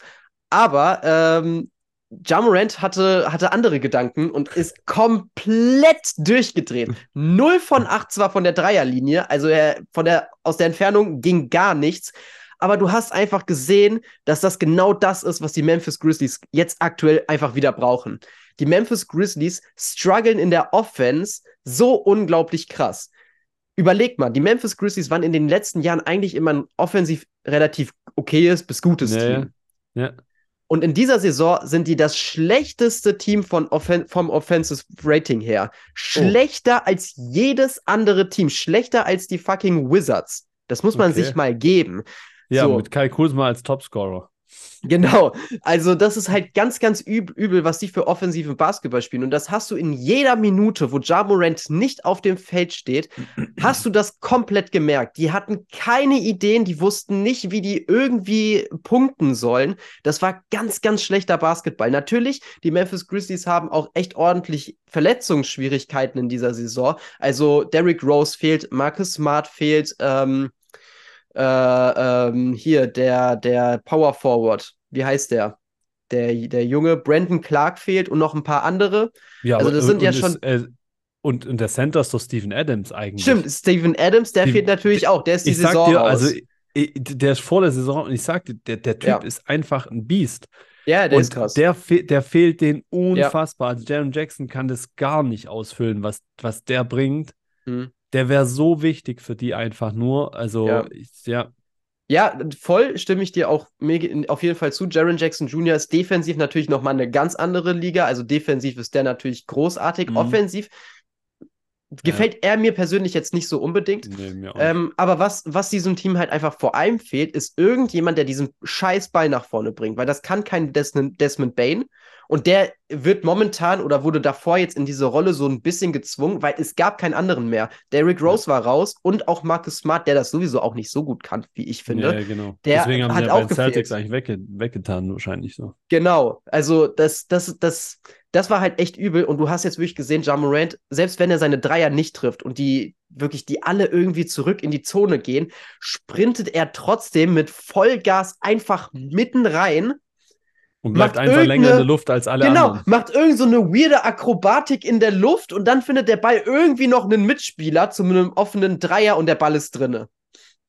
A: Aber ähm, Jamorant hatte, hatte andere Gedanken und ist komplett durchgedreht. 0 von 8 zwar von der Dreierlinie, also er, von der, aus der Entfernung ging gar nichts. Aber du hast einfach gesehen, dass das genau das ist, was die Memphis Grizzlies jetzt aktuell einfach wieder brauchen. Die Memphis Grizzlies strugglen in der Offense so unglaublich krass. Überleg mal, die Memphis Grizzlies waren in den letzten Jahren eigentlich immer ein offensiv relativ okayes bis gutes
B: Ja,
A: Team.
B: Ja.
A: Und in dieser Saison sind die das schlechteste Team von Offen vom Offensive Rating her. Schlechter als jedes andere Team. Schlechter als die fucking Wizards. Das muss man
B: Okay.
A: sich mal geben.
B: Ja,
A: So.
B: mit Kai Kuzma als Topscorer.
A: Genau. Also, das ist halt ganz, ganz üb übel, was die für offensiven Basketball spielen. Und das hast du in jeder Minute, wo Ja Morant nicht auf dem Feld steht, hast du das komplett gemerkt. Die hatten keine Ideen, die wussten nicht, wie die irgendwie punkten sollen. Das war ganz, ganz schlechter Basketball. Natürlich, die Memphis Grizzlies haben auch echt ordentlich Verletzungsschwierigkeiten in dieser Saison. Also, Derrick Rose fehlt, Marcus Smart fehlt, ähm, äh, ähm, hier, der, der Power Forward, wie heißt der? Der, der junge Brandon Clark fehlt und noch ein paar andere.
B: Ja,
A: Also das sind
B: und
A: ja
B: ist,
A: schon-
B: äh, und, und der Center ist doch Steven Adams eigentlich.
A: Stimmt, Steven Adams, der
B: Die-
A: fehlt natürlich auch. Der ist die
B: ich sag
A: Saison
B: dir,
A: raus.
B: also der ist vor der Saison und ich sag dir, der, der Typ
A: Ja.
B: ist einfach ein Biest.
A: ja, der
B: und
A: ist krass.
B: Der, fe der fehlt den unfassbar. Also Jaron Jackson kann das gar nicht ausfüllen, was, was der bringt.
A: Mhm.
B: Der wäre so wichtig für die einfach nur. Also,
A: Ja.
B: ich, ja.
A: Ja, voll stimme ich dir auch auf jeden Fall zu. Jaron Jackson Jr. ist defensiv natürlich nochmal eine ganz andere Liga. Also defensiv ist der natürlich großartig.
B: Mhm.
A: Offensiv gefällt er mir persönlich jetzt nicht so unbedingt.
B: Nee,
A: Ähm, aber was, was diesem Team halt einfach vor allem fehlt, ist irgendjemand, der diesen scheiß Ball nach vorne bringt, weil das kann kein Desmond, Desmond Bain. Und der wird momentan oder wurde davor jetzt in diese Rolle so ein bisschen gezwungen, weil es gab keinen anderen mehr. Derrick Rose war raus und auch Marcus Smart, der das sowieso auch nicht so gut kann, wie ich finde.
B: Ja, genau.
A: Der
B: Deswegen haben
A: hat
B: sie ja
A: auch
B: bei den Celtics eigentlich wegge weggetan, wahrscheinlich so.
A: Genau, also das, das, das, das war halt echt übel. Und du hast jetzt wirklich gesehen, Ja Morant, selbst wenn er seine Dreier nicht trifft und die wirklich, die alle irgendwie zurück in die Zone gehen, sprintet er trotzdem mit Vollgas einfach mitten rein.
B: Und bleibt
A: Macht
B: einfach länger in der Luft als alle
A: genau,
B: anderen.
A: macht irgend so eine weirde Akrobatik in der Luft und dann findet der Ball irgendwie noch einen Mitspieler zu einem offenen Dreier und der Ball ist drinne.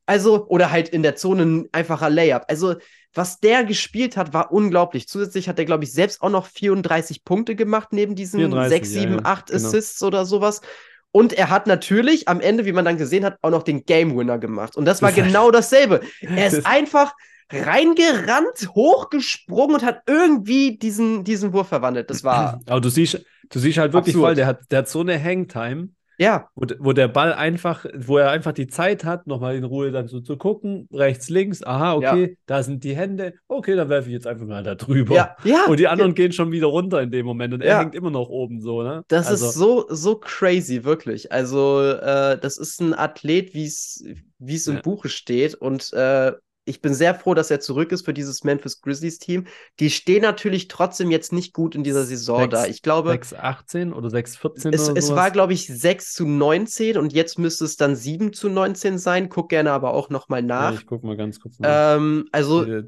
A: Also, oder halt in der Zone ein einfacher Layup. Also, was der gespielt hat, war unglaublich. Zusätzlich hat er, glaube ich, selbst auch noch 34 Punkte gemacht, neben diesen
B: 34,
A: 6,
B: ja,
A: 7,
B: ja,
A: 8
B: genau.
A: Assists oder sowas. Und er hat natürlich am Ende, wie man dann gesehen hat, auch noch den Game Winner gemacht. Und das war
B: Das
A: genau dasselbe. Er ist einfach reingerannt, hochgesprungen und hat irgendwie diesen, diesen Wurf verwandelt. Das war,
B: Aber du siehst, du siehst halt wirklich
A: Absurd.
B: voll, der hat, der hat so eine Hangtime,
A: ja,
B: wo, wo der Ball einfach, wo er einfach die Zeit hat, nochmal in Ruhe dann so zu gucken, rechts, links, aha, okay, da sind die Hände, okay, dann werfe ich jetzt einfach mal da drüber.
A: ja, ja.
B: Und die anderen gehen schon wieder runter in dem Moment und er
A: Ja.
B: hängt immer noch oben so, ne?
A: Das
B: also,
A: ist so, so crazy, wirklich. Also, äh, das ist ein Athlet, wie es wie es im
B: Ja.
A: Buche steht. Und äh, ich bin sehr froh, dass er zurück ist für dieses Memphis Grizzlies-Team. Die stehen natürlich trotzdem jetzt nicht gut in dieser Saison
B: Sechs-
A: da. Ich glaube,
B: 6,18 oder 6,14
A: es,
B: oder
A: es war, glaube ich, 6 zu 19 und jetzt müsste es dann 7 zu 19 sein. Guck gerne aber auch nochmal
B: ja,
A: nach.
B: ich guck mal ganz kurz nach.
A: ähm, also,
B: Äh,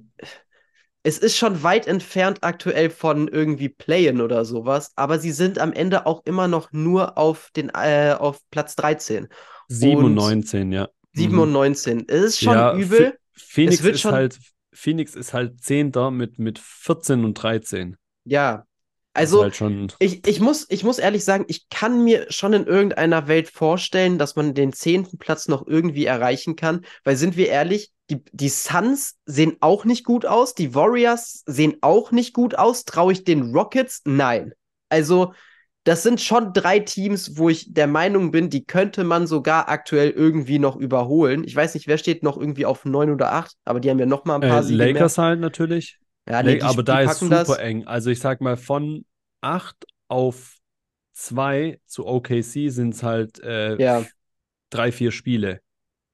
A: es ist schon weit entfernt aktuell von irgendwie Playen oder sowas, aber sie sind am Ende auch immer noch nur auf den äh, auf Platz 13.
B: 7 und 19, ja.
A: 7
B: Mhm.
A: und 19. Es ist schon
B: Ja,
A: übel.
B: Phoenix ist
A: schon-
B: halt Phoenix ist halt Zehnter mit, mit 14 und 13.
A: Ja. Also,
B: halt schon,
A: ich, ich, muss, ich muss ehrlich sagen, ich kann mir schon in irgendeiner Welt vorstellen, dass man den zehnten Platz noch irgendwie erreichen kann, weil sind wir ehrlich, die, die Suns sehen auch nicht gut aus, die Warriors sehen auch nicht gut aus. Traue ich den Rockets? Nein. Also, das sind schon drei Teams, wo ich der Meinung bin, die könnte man sogar aktuell irgendwie noch überholen. Ich weiß nicht, wer steht noch irgendwie auf neun oder acht, aber die haben ja noch mal ein
B: äh,
A: paar Siege mehr.
B: Lakers halt natürlich.
A: Ja, nee,
B: aber da ist super
A: das.
B: eng. Also ich sag mal, von 8 auf 2 zu OKC sind es halt äh,
A: Ja.
B: drei, vier Spiele.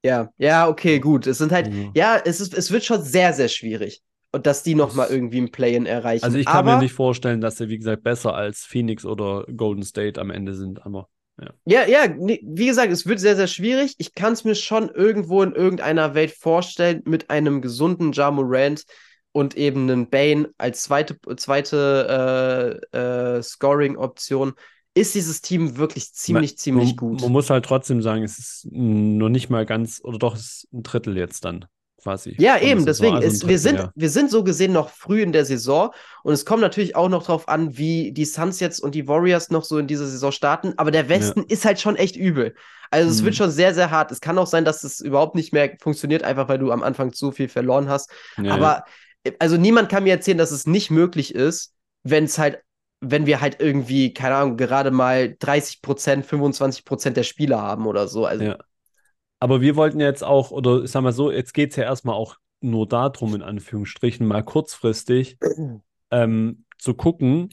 A: Ja, ja, okay, gut. Es sind halt,
B: Also-
A: ja, es ist, es wird schon sehr, sehr schwierig. Und dass die noch mal
B: Das-
A: irgendwie ein Play-in erreichen.
B: Also ich kann
A: aber,
B: mir nicht vorstellen, dass sie, wie gesagt, besser als Phoenix oder Golden State am Ende sind. Aber
A: Ja, ja, nee, wie gesagt, es wird sehr, sehr schwierig. Ich kann es mir schon irgendwo in irgendeiner Welt vorstellen, mit einem gesunden Ja Morant und eben einen Bane als zweite, zweite äh, äh, Scoring-Option. Ist dieses Team wirklich ziemlich,
B: man,
A: ziemlich gut.
B: Man muss halt trotzdem sagen, es ist noch nicht mal ganz, oder doch, es ist ein Drittel jetzt dann quasi.
A: Ja, eben, deswegen, ist, wir, sind,
B: ja.
A: wir sind so gesehen noch früh in der Saison und es kommt natürlich auch noch drauf an, wie die Suns jetzt und die Warriors noch so in dieser Saison starten, aber der Westen ist halt schon echt übel. Also es
B: Mhm.
A: wird schon sehr, sehr hart. Es kann auch sein, dass es überhaupt nicht mehr funktioniert, einfach weil du am Anfang zu viel verloren hast.
B: Ja,
A: aber äh, also niemand kann mir erzählen, dass es nicht möglich ist, wenn es halt, wenn wir halt irgendwie, keine Ahnung, gerade mal 30 Prozent, 25 Prozent der Spieler haben oder so. Also
B: Ja. Aber wir wollten jetzt auch, oder ich sag mal so, jetzt geht es ja erstmal auch nur darum, in Anführungsstrichen, mal kurzfristig ähm, zu gucken,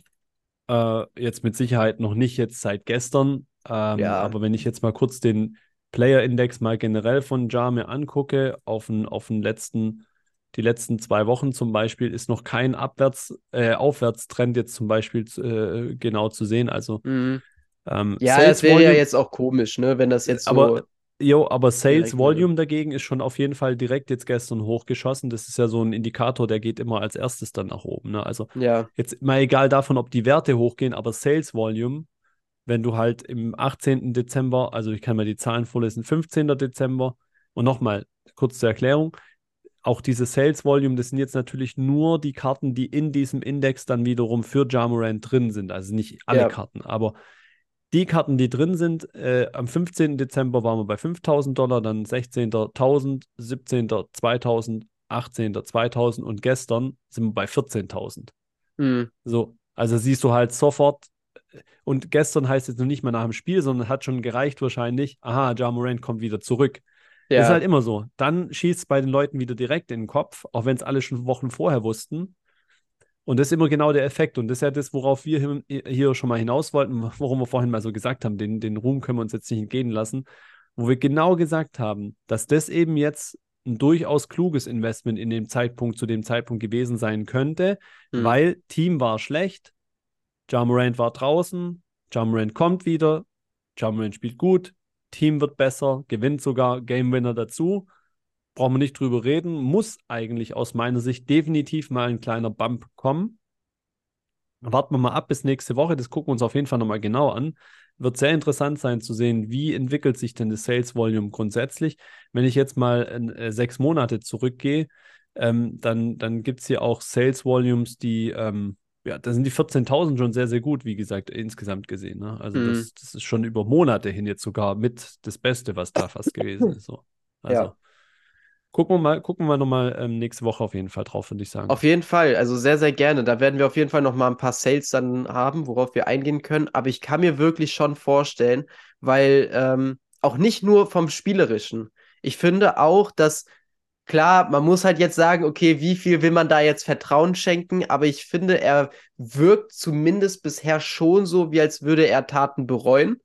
B: äh, jetzt mit Sicherheit noch nicht jetzt seit gestern, ähm,
A: Ja.
B: aber wenn ich jetzt mal kurz den Player-Index mal generell von Ja mir angucke, auf den, auf den letzten, die letzten zwei Wochen zum Beispiel, ist noch kein Abwärts, äh, Aufwärtstrend jetzt zum Beispiel äh, genau zu sehen. Also
A: mhm.
B: ähm,
A: ja, das wäre ja jetzt auch komisch, ne, wenn das jetzt so.
B: Aber- Jo, aber Sales
A: Direkt,
B: Volume dagegen ist schon auf jeden Fall direkt jetzt gestern hochgeschossen. Das ist ja so ein Indikator, der geht immer als erstes dann nach oben. Ne? Also
A: Ja,
B: jetzt mal egal davon, ob die Werte hochgehen, aber Sales Volume, wenn du halt im 18. Dezember, also ich kann mal die Zahlen vorlesen, 15. Dezember und nochmal kurz zur Erklärung, auch diese Sales Volume, das sind jetzt natürlich nur die Karten, die in diesem Index dann wiederum für Jamorant drin sind. Also nicht alle
A: Ja.
B: Karten, aber die Karten, die drin sind, äh, am 15. Dezember waren wir bei 5000 Dollar, dann 16. 1000, 17. 2000, 18. 2000 und gestern sind wir bei 14.000.
A: mhm.
B: So, also siehst du halt sofort, und gestern heißt jetzt noch nicht mal nach dem Spiel, sondern hat schon gereicht wahrscheinlich, aha, Ja Morant kommt wieder zurück. Das ist
A: ja.
B: halt immer so. Dann schießt es bei den Leuten wieder direkt in den Kopf, auch wenn es alle schon Wochen vorher wussten. Und das ist immer genau der Effekt. Und das ist ja das, worauf wir hier- schon mal hinaus wollten, worum wir vorhin mal so gesagt haben. Den, den Ruhm können wir uns jetzt nicht entgehen lassen. Wo wir genau gesagt haben, dass das eben jetzt ein durchaus kluges Investment in dem Zeitpunkt, zu dem Zeitpunkt gewesen sein könnte,
A: Mhm.
B: weil Team war schlecht, Ja Morant war draußen, Ja Morant kommt wieder, Ja Morant spielt gut, Team wird besser, gewinnt sogar Game Winner dazu. Brauchen wir nicht drüber reden, muss eigentlich aus meiner Sicht definitiv mal ein kleiner Bump kommen. Warten wir mal ab bis nächste Woche, das gucken wir uns auf jeden Fall nochmal genau an. Wird sehr interessant sein zu sehen, wie entwickelt sich denn das Sales Volume grundsätzlich. Wenn ich jetzt mal äh, sechs Monate zurückgehe, ähm, dann, dann gibt es hier auch Sales Volumes, die, ähm, ja, da sind die 14.000 schon sehr, sehr gut, wie gesagt, insgesamt gesehen. Ne? Also
A: Mhm.
B: das, das ist schon über Monate hin jetzt sogar mit das Beste, was da fast gewesen ist. So. Also
A: Ja.
B: Gucken wir mal, gucken wir nochmal ähm, nächste Woche auf jeden Fall drauf, würde ich sagen.
A: Auf jeden Fall, also sehr, sehr gerne. Da werden wir auf jeden Fall noch mal ein paar Sales dann haben, worauf wir eingehen können. Aber ich kann mir wirklich schon vorstellen, weil ähm, auch nicht nur vom Spielerischen. Ich finde auch, dass klar, man muss halt jetzt sagen, okay, wie viel will man da jetzt Vertrauen schenken? Aber ich finde, er wirkt zumindest bisher schon so, wie als würde er Taten bereuen.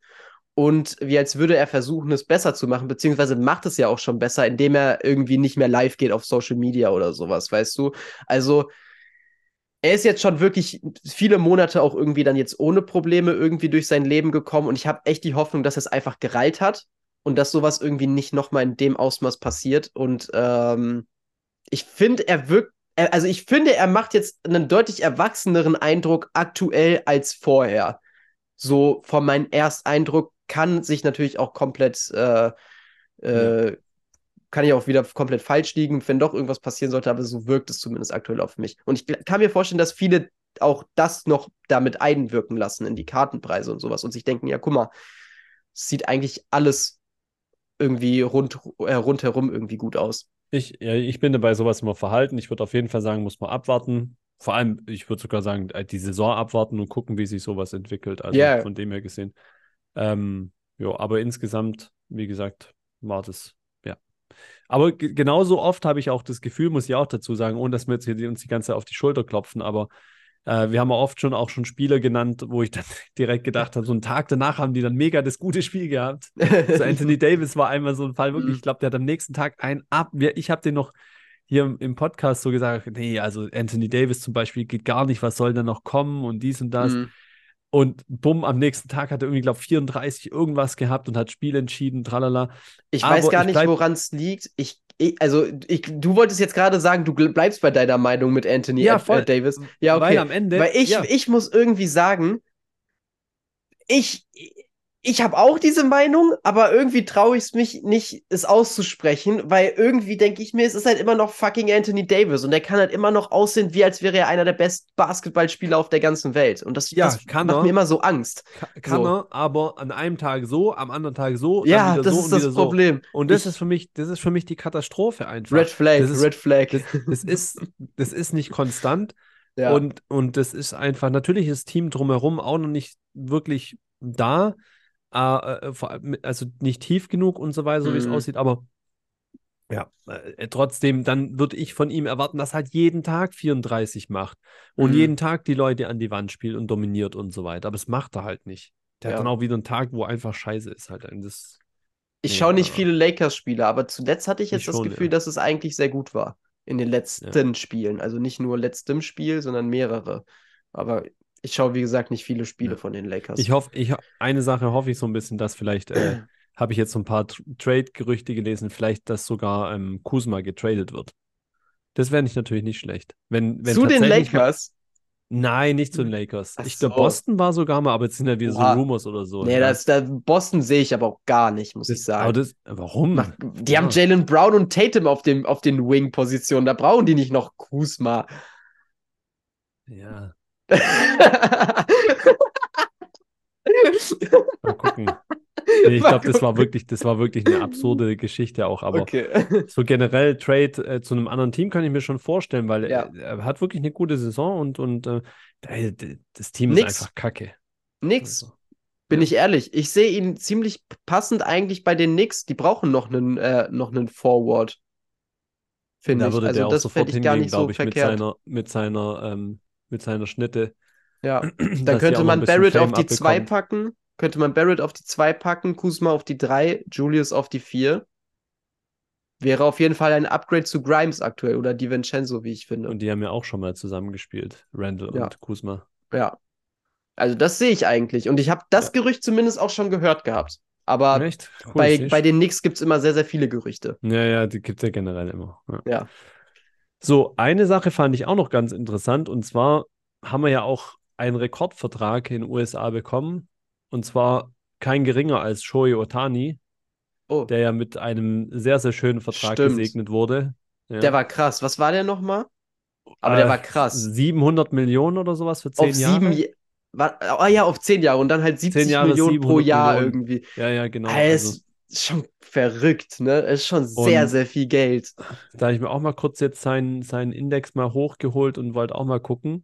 A: Und wie als würde er versuchen, es besser zu machen, beziehungsweise macht es ja auch schon besser, indem er irgendwie nicht mehr live geht auf Social Media oder sowas, weißt du? Also, er ist jetzt schon wirklich viele Monate auch irgendwie dann jetzt ohne Probleme irgendwie durch sein Leben gekommen und ich habe echt die Hoffnung, dass er es einfach gereilt hat und dass sowas irgendwie nicht nochmal in dem Ausmaß passiert. Und ähm, ich finde, er wirkt, also ich finde, er macht jetzt einen deutlich erwachseneren Eindruck aktuell als vorher. So von meinem Ersteindruck kann sich natürlich auch komplett, äh, äh, kann ich auch wieder komplett falsch liegen, wenn doch irgendwas passieren sollte, aber so wirkt es zumindest aktuell auf mich. Und ich kann mir vorstellen, dass viele auch das noch damit einwirken lassen in die Kartenpreise und sowas und sich denken, ja, guck mal, es sieht eigentlich alles irgendwie rund, äh, rundherum irgendwie gut aus.
B: Ich, ja, ich bin dabei sowas immer verhalten. Ich würde auf jeden Fall sagen, muss man abwarten. Vor allem, ich würde sogar sagen, äh, die Saison abwarten und gucken, wie sich sowas entwickelt. Also
A: Ja.
B: von dem her gesehen. Ähm, ja, aber insgesamt, wie gesagt, war das, ja. Aber ge- genauso oft habe ich auch das Gefühl, muss ich auch dazu sagen, ohne dass wir jetzt hier uns die ganze Zeit auf die Schulter klopfen, aber äh, wir haben ja oft schon auch schon Spieler genannt, wo ich dann direkt gedacht habe, so einen Tag danach haben die dann mega das gute Spiel gehabt. So Anthony Davis war einmal so ein Fall, wirklich,
A: Mhm.
B: ich glaube, der hat am nächsten Tag ein ab. Ich habe den noch hier im- im Podcast so gesagt, nee, also Anthony Davis zum Beispiel geht gar nicht, was soll denn noch kommen und dies und das.
A: Mhm.
B: Und bumm, am nächsten Tag hat er irgendwie, glaube 34 irgendwas gehabt und hat Spiel entschieden, tralala.
A: Ich
B: Aber
A: weiß gar
B: ich
A: nicht, woran es liegt. Ich, ich, also, ich, du wolltest jetzt gerade sagen, du bleibst bei deiner Meinung mit Anthony
B: Ja, voll.
A: äh, Davis. Ja, okay.
B: Weil am Ende,
A: Weil ich,
B: ja,
A: ich muss irgendwie sagen, ich, ich habe auch diese Meinung, aber irgendwie traue ich es mich nicht, es auszusprechen, weil irgendwie denke ich mir, es ist halt immer noch fucking Anthony Davis und der kann halt immer noch aussehen, wie als wäre er einer der besten Basketballspieler auf der ganzen Welt. Und das,
B: Ja,
A: das macht
B: er.
A: mir immer so Angst.
B: ka- kann
A: so.
B: er, aber an einem Tag so, am anderen Tag so,
A: Ja, das
B: so
A: ist das
B: wieder so.
A: Problem.
B: Und das
A: Ich-
B: ist für mich, das ist für mich die Katastrophe einfach.
A: Red Flag,
B: Das ist-
A: Red Flag.
B: Das, das ist, das ist nicht konstant.
A: ja.
B: Und, und das ist einfach, natürlich ist das Team drumherum auch noch nicht wirklich da, äh, äh, also nicht tief genug und so weiter, so wie es
A: Mhm.
B: aussieht, aber ja, äh, trotzdem, dann würde ich von ihm erwarten, dass er halt jeden Tag 34 macht und
A: Mhm.
B: jeden Tag die Leute an die Wand spielt und dominiert und so weiter. Aber das macht er halt nicht. Der
A: Ja.
B: hat dann auch wieder einen Tag, wo einfach scheiße ist halt. Das,
A: Ich
B: Nee,
A: schaue nicht
B: aber-
A: viele Lakers-Spiele, aber zuletzt hatte ich jetzt
B: Ich
A: das
B: schon,
A: Gefühl,
B: ja.
A: dass es eigentlich sehr gut war. In den letzten Spielen. Also nicht nur letztem Spiel, sondern mehrere. Aber ich schaue, wie gesagt, nicht viele Spiele
B: Ja.
A: von den Lakers.
B: Ich hoffe, ich, eine Sache hoffe ich so ein bisschen, dass vielleicht, äh, habe ich jetzt so ein paar Tr- Trade-Gerüchte gelesen, vielleicht, dass sogar ähm, Kuzma getradet wird. Das wäre nicht natürlich nicht schlecht. Wenn, wenn
A: Zu den Lakers?
B: Nein, nicht zu den Lakers.
A: Ach
B: ich glaube,
A: so.
B: Boston war sogar mal, aber jetzt sind ja wieder
A: Oha.
B: so Rumors oder so.
A: Nee, das, da, Boston sehe ich aber auch gar nicht, muss ich
B: Das-
A: sagen.
B: Aber das, warum?
A: Die
B: Ja.
A: haben Jalen Brown und Tatum auf, dem, auf den Wing-Positionen. Da brauchen die nicht noch Kuzma.
B: Ja, mal gucken. Nee, ich glaube, das war wirklich, das war wirklich eine absurde Geschichte auch. Aber
A: okay.
B: so generell Trade äh, zu einem anderen Team kann ich mir schon vorstellen, weil
A: Ja.
B: er, er hat wirklich eine gute Saison und, und äh, das Team
A: Nix.
B: ist einfach kacke.
A: Nix.
B: Also,
A: Bin
B: Ja.
A: ich ehrlich. Ich sehe ihn ziemlich passend eigentlich bei den Knicks. Die brauchen noch einen, äh, noch einen Forward. Finde
B: da
A: ich.
B: würde
A: Also
B: der auch sofort hingehen,
A: nicht so
B: glaube ich, mit
A: verkehrt.
B: seiner, mit seiner, ähm, mit seiner Schnitte.
A: Ja. Dann
B: die
A: könnte man Barrett auf die 2
B: abbekommen.
A: packen. Könnte man Barrett auf die 2 packen, Kuzma auf die 3, Julius auf die 4. Wäre auf jeden Fall ein Upgrade zu Grimes aktuell oder DiVincenzo, wie ich finde.
B: Und die haben ja auch schon mal zusammengespielt, Randall
A: Ja.
B: und Kuzma.
A: Ja. Also das sehe ich eigentlich. Und ich habe das
B: Ja.
A: Gerücht zumindest auch schon gehört gehabt. Aber?
B: Cool,
A: bei, bei den Knicks gibt es immer sehr, sehr viele Gerüchte.
B: Ja, ja, die gibt es ja generell immer. Ja.
A: Ja.
B: So, eine Sache fand ich auch noch ganz interessant und zwar haben wir ja auch einen Rekordvertrag in den USA bekommen und zwar kein geringer als Shohei Otani,
A: Oh,
B: der ja mit einem sehr, sehr schönen Vertrag
A: Stimmt.
B: gesegnet wurde. Ja.
A: der war krass. Was war der nochmal? Aber der
B: Äh,
A: war krass.
B: 700 Millionen oder sowas für 10
A: Auf
B: Jahre.
A: sieben, war, oh ja, auf zehn Jahre und dann halt 70
B: Jahre,
A: Millionen pro
B: 700
A: Jahr
B: Millionen.
A: irgendwie.
B: Ja, ja, genau. Also,
A: schon verrückt, ne? Es ist schon sehr,
B: Und-
A: sehr viel Geld.
B: da habe ich mir auch mal kurz jetzt seinen, seinen Index mal hochgeholt und wollte auch mal gucken.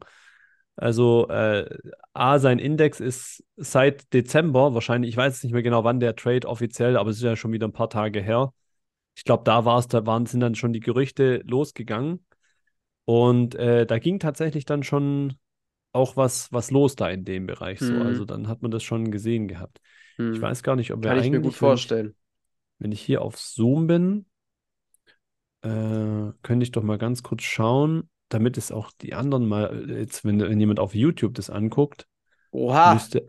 B: Also, äh, A, sein Index ist seit Dezember, wahrscheinlich, ich weiß nicht mehr genau, wann der Trade offiziell, aber es ist ja schon wieder ein paar Tage her. Ich glaube, da war es, da waren, sind dann schon die Gerüchte losgegangen. Und äh, da ging tatsächlich dann schon auch was, was los da in dem Bereich so.
A: Mhm.
B: Also dann hat man das schon gesehen gehabt.
A: Hm.
B: Ich weiß gar nicht, ob wir
A: Kann ich mir
B: eigentlich,
A: gut vorstellen.
B: wenn ich hier auf Zoom bin, äh, könnte ich doch mal ganz kurz schauen, damit es auch die anderen mal, äh, jetzt, wenn, wenn jemand auf YouTube das anguckt,
A: Oha.
B: müsste.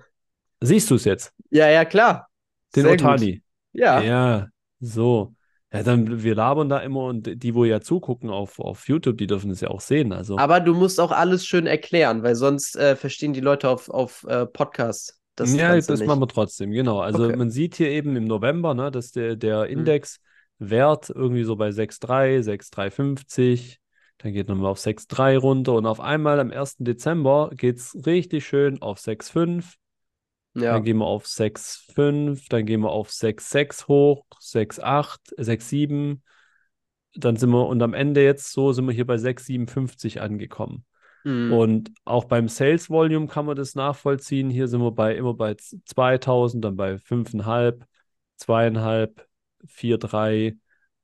B: Siehst du es jetzt?
A: Ja, ja, klar.
B: Den
A: Sehr gut.
B: Otani.
A: Ja.
B: Ja, so. Ja, dann, wir labern da immer und die, wo ja zugucken auf, auf YouTube, die dürfen es ja auch sehen. Also,
A: Aber du musst auch alles schön erklären, weil sonst äh, verstehen die Leute auf, auf äh, Podcast das
B: ja, das
A: nicht.
B: machen wir trotzdem, genau. Also
A: Okay.
B: man sieht hier eben im November, ne, dass der,
A: Mhm.
B: der Indexwert irgendwie so bei 6,3, 6,350, dann geht nochmal auf 6,3 runter und auf einmal am 1. Dezember geht es richtig schön auf 6,5,
A: Ja.
B: dann gehen wir auf 6,5, dann gehen wir auf 6,6 hoch, 6,8, 6,7, dann sind wir und am Ende jetzt so sind wir hier bei 6,57 angekommen.
A: Hm.
B: Und auch beim Sales Volume kann man das nachvollziehen. Hier sind wir bei immer bei 2000, dann bei 5,5, 2,5, 4,3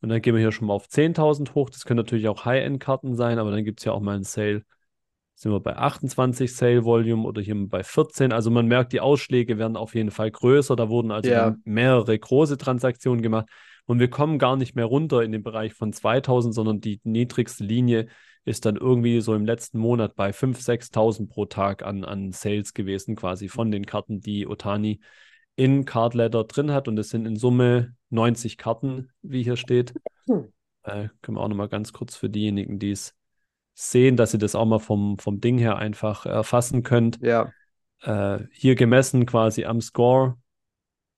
B: und dann gehen wir hier schon mal auf 10.000 hoch. Das können natürlich auch High-End-Karten sein, aber dann gibt es ja auch mal einen Sale. Sind wir bei 28 Sale Volume oder hier bei 14. Also man merkt, die Ausschläge werden auf jeden Fall größer. Da wurden also
A: Ja.
B: mehrere große Transaktionen gemacht. Und wir kommen gar nicht mehr runter in den Bereich von 2000, sondern die niedrigste Linie ist dann irgendwie so im letzten Monat bei 5.000, 6.000 pro Tag an, an Sales gewesen, quasi von den Karten, die Otani in Card Ladder drin hat. Und es sind in Summe 90 Karten, wie hier steht.
A: Hm.
B: Äh, können wir auch nochmal ganz kurz für diejenigen, die es sehen, dass ihr das auch mal vom, vom Ding her einfach erfassen könnt.
A: Ja.
B: Äh, hier gemessen quasi am Score,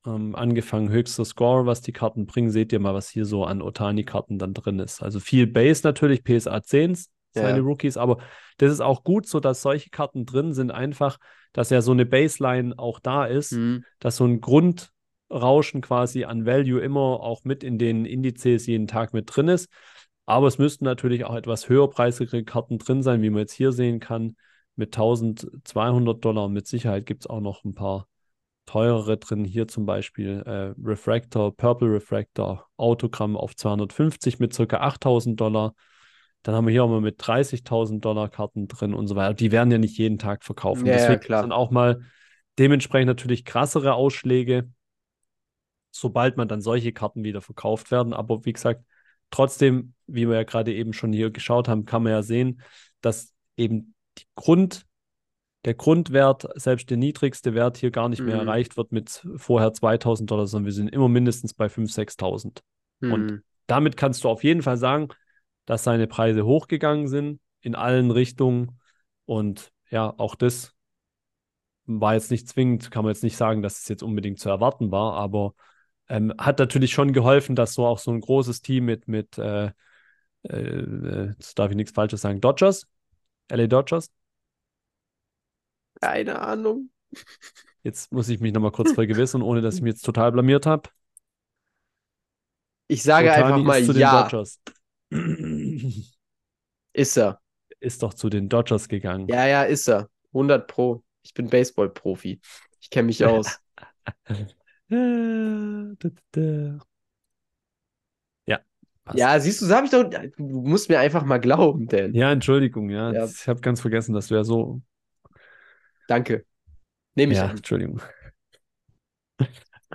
B: ähm, angefangen höchster Score, was die Karten bringen, seht ihr mal, was hier so an Otani-Karten dann drin ist. Also viel Base natürlich, PSA 10s, seine
A: Ja.
B: Rookies, aber das ist auch gut so, dass solche Karten drin sind, einfach, dass ja so eine Baseline auch da ist,
A: Hm.
B: dass so ein Grundrauschen quasi an Value immer auch mit in den Indizes jeden Tag mit drin ist. Aber es müssten natürlich auch etwas höherpreisigere Karten drin sein, wie man jetzt hier sehen kann, mit 1200 Dollar. Und mit Sicherheit gibt es auch noch ein paar teurere drin. Hier zum Beispiel äh, Refractor, Purple Refractor, Autogramm auf 250 mit ca. 8000 Dollar. Dann haben wir hier auch mal mit 30.000 Dollar Karten drin und so weiter. Die werden ja nicht jeden Tag verkauft.
A: Ja, ja,
B: Deswegen
A: klar.
B: sind auch mal dementsprechend natürlich krassere Ausschläge, sobald man dann solche Karten wieder verkauft werden. Aber wie gesagt, trotzdem, wie wir ja gerade eben schon hier geschaut haben, kann man ja sehen, dass eben die Grund, der Grundwert, selbst der niedrigste Wert hier gar nicht mehr
A: Mhm.
B: erreicht wird mit vorher 2000 Dollar, sondern wir sind immer mindestens bei 5.000, 6.000. Und
A: Hm.
B: damit kannst du auf jeden Fall sagen, dass seine Preise hochgegangen sind in allen Richtungen. Und ja, auch das war jetzt nicht zwingend, kann man jetzt nicht sagen, dass es jetzt unbedingt zu erwarten war, aber ähm, hat natürlich schon geholfen, dass so auch so ein großes Team mit, mit äh, äh, jetzt darf ich nichts Falsches sagen, Dodgers, LA Dodgers.
A: Keine Ahnung.
B: Jetzt muss ich mich nochmal kurz vergewissern, ohne dass ich mich jetzt total blamiert habe.
A: Ich sage einfach mal
B: ist zu den
A: ja.
B: Dodgers.
A: Ist er.
B: Ist doch zu den Dodgers gegangen.
A: Ja, ja, ist er. 100 Pro. Ich bin Baseball-Profi. Ich kenne mich aus.
B: Ja, passt.
A: ja, siehst du, so habe ich doch. Du musst mir einfach mal glauben, Dan.
B: Ja, Entschuldigung, ja.
A: Ja.
B: Ich habe ganz vergessen, dass du ja so.
A: Danke. Nehme ich
B: Ja,
A: an.
B: Entschuldigung.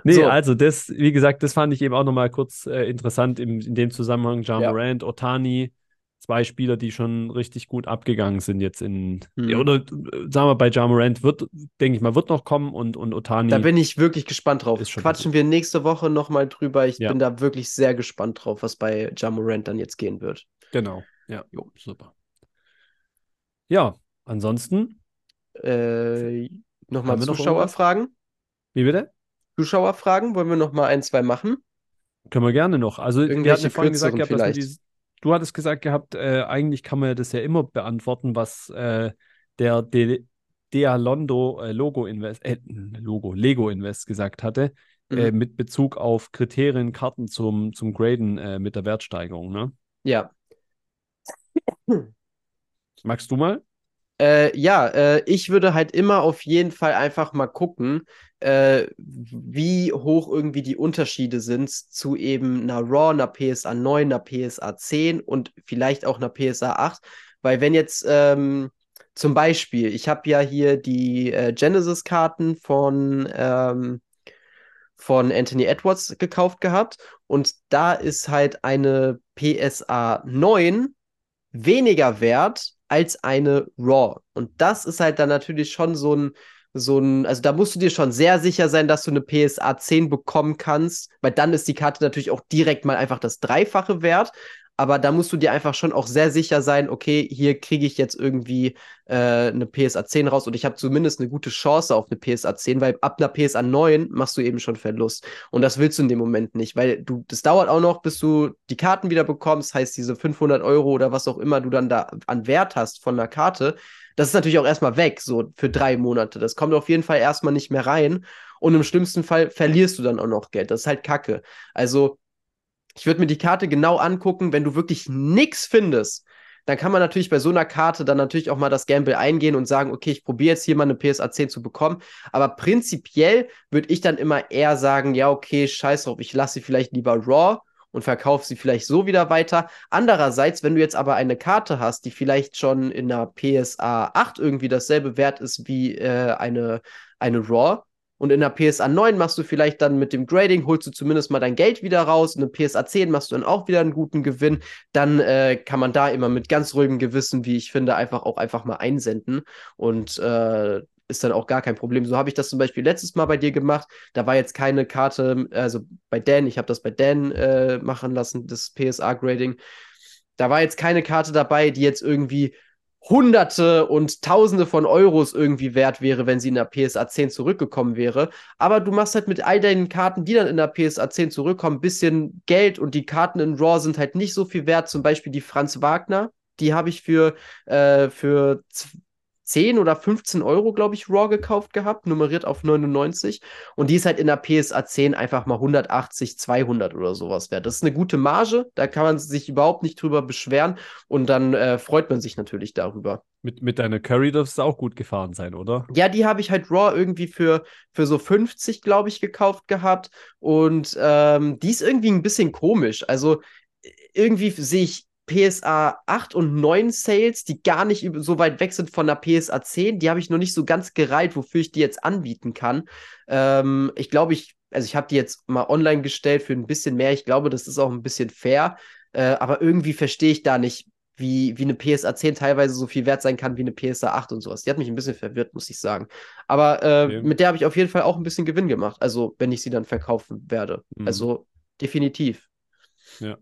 B: Nee,
A: So.
B: also das, wie gesagt, das fand ich eben auch nochmal kurz äh, interessant im, in dem Zusammenhang. Ja
A: Ja.
B: Morant, Otani, zwei Spieler, die schon richtig gut abgegangen sind jetzt in, ja, oder äh, sagen wir bei Ja Morant wird, denke ich mal, wird noch kommen und, und Otani.
A: Da bin ich wirklich gespannt drauf. Quatschen wir nächste Woche nochmal drüber. Ich
B: Ja.
A: bin da wirklich sehr gespannt drauf, was bei Jamorant dann jetzt gehen wird.
B: Genau, ja, jo, super. Ja, ansonsten,
A: Äh, nochmal
B: wir noch
A: Zuschauerfragen.
B: wie bitte?
A: Zuschauerfragen, wollen wir nochmal ein, zwei machen?
B: Können wir gerne noch. Also, wir hatten ja vorhin gesagt, gehabt, dass die, du hattest gesagt gehabt, äh, eigentlich kann man das ja immer beantworten, was äh, der De Dealondo äh, Logo Invest, äh, Logo, Lego Invest gesagt hatte, äh,
A: Mhm.
B: mit Bezug auf Kriterien, Karten zum, zum Graden äh, mit der Wertsteigerung, ne?
A: Ja.
B: Magst du mal?
A: Äh, ja, äh, ich würde halt immer auf jeden Fall einfach mal gucken, äh, wie hoch irgendwie die Unterschiede sind zu eben einer RAW, einer PSA 9, einer PSA 10 und vielleicht auch einer PSA 8. Weil wenn jetzt ähm, zum Beispiel, ich habe ja hier die äh, Genesis-Karten von, ähm, von Anthony Edwards gekauft gehabt und da ist halt eine PSA 9 weniger wert als eine RAW. Und das ist halt dann natürlich schon so ein, so ein, also da musst du dir schon sehr sicher sein, dass du eine PSA 10 bekommen kannst, weil dann ist die Karte natürlich auch direkt mal einfach das Dreifache wert. Aber da musst du dir einfach schon auch sehr sicher sein, okay, hier kriege ich jetzt irgendwie äh, eine PSA 10 raus und ich habe zumindest eine gute Chance auf eine PSA 10, weil ab einer PSA 9 machst du eben schon Verlust. Und das willst du in dem Moment nicht, weil du, das dauert auch noch, bis du die Karten wieder bekommst, heißt diese 500 Euro oder was auch immer du dann da an Wert hast von der Karte, das ist natürlich auch erstmal weg, so für drei Monate. Das kommt auf jeden Fall erstmal nicht mehr rein. Und im schlimmsten Fall verlierst du dann auch noch Geld. Das ist halt Kacke. Also, ich würde mir die Karte genau angucken, wenn du wirklich nichts findest. Dann kann man natürlich bei so einer Karte dann natürlich auch mal das Gamble eingehen und sagen, okay, ich probiere jetzt hier mal eine PSA 10 zu bekommen. Aber prinzipiell würde ich dann immer eher sagen, ja, okay, scheiß drauf, ich lasse sie vielleicht lieber raw und verkaufe sie vielleicht so wieder weiter. Andererseits, wenn du jetzt aber eine Karte hast, die vielleicht schon in einer PSA 8 irgendwie dasselbe Wert ist wie äh, eine, eine RAW, und in der PSA 9 machst du vielleicht dann mit dem Grading, holst du zumindest mal dein Geld wieder raus. In der PSA 10 machst du dann auch wieder einen guten Gewinn. Dann äh, kann man da immer mit ganz ruhigem Gewissen, wie ich finde, einfach auch einfach mal einsenden. Und äh, ist dann auch gar kein Problem. So habe ich das zum Beispiel letztes Mal bei dir gemacht. Da war jetzt keine Karte, also bei Dan, ich habe das bei Dan äh, machen lassen, das PSA-Grading. Da war jetzt keine Karte dabei, die jetzt irgendwie Hunderte und Tausende von Euros irgendwie wert wäre, wenn sie in der PSA 10 zurückgekommen wäre. Aber du machst halt mit all deinen Karten, die dann in der PSA 10 zurückkommen, ein bisschen Geld und die Karten in Raw sind halt nicht so viel wert. Zum Beispiel die Franz Wagner, die habe ich für, äh, für 10 oder 15 Euro, glaube ich, Raw gekauft gehabt, nummeriert auf 99. Und die ist halt in der PSA 10 einfach mal 180, 200 oder sowas wert. Das ist eine gute Marge, da kann man sich überhaupt nicht drüber beschweren. Und dann äh, freut man sich natürlich darüber.
B: Mit, mit deiner Curry dürfte es auch gut gefahren sein, oder?
A: Ja, die habe ich halt Raw irgendwie für, für so 50, glaube ich, gekauft gehabt. Und ähm, die ist irgendwie ein bisschen komisch. Also irgendwie sehe ich PSA 8 und 9 Sales, die gar nicht so weit weg sind von der PSA 10. Die habe ich noch nicht so ganz gereilt, wofür ich die jetzt anbieten kann. Ähm, ich glaube, ich, also ich habe die jetzt mal online gestellt für ein bisschen mehr. Ich glaube, das ist auch ein bisschen fair. Äh, aber irgendwie verstehe ich da nicht, wie, wie eine PSA 10 teilweise so viel wert sein kann wie eine PSA 8 und sowas. Die hat mich ein bisschen verwirrt, muss ich sagen. Aber äh,
B: Okay.
A: mit der habe ich auf jeden Fall auch ein bisschen Gewinn gemacht. Also, wenn ich sie dann verkaufen werde.
B: Mhm.
A: Also, definitiv.
B: Ja,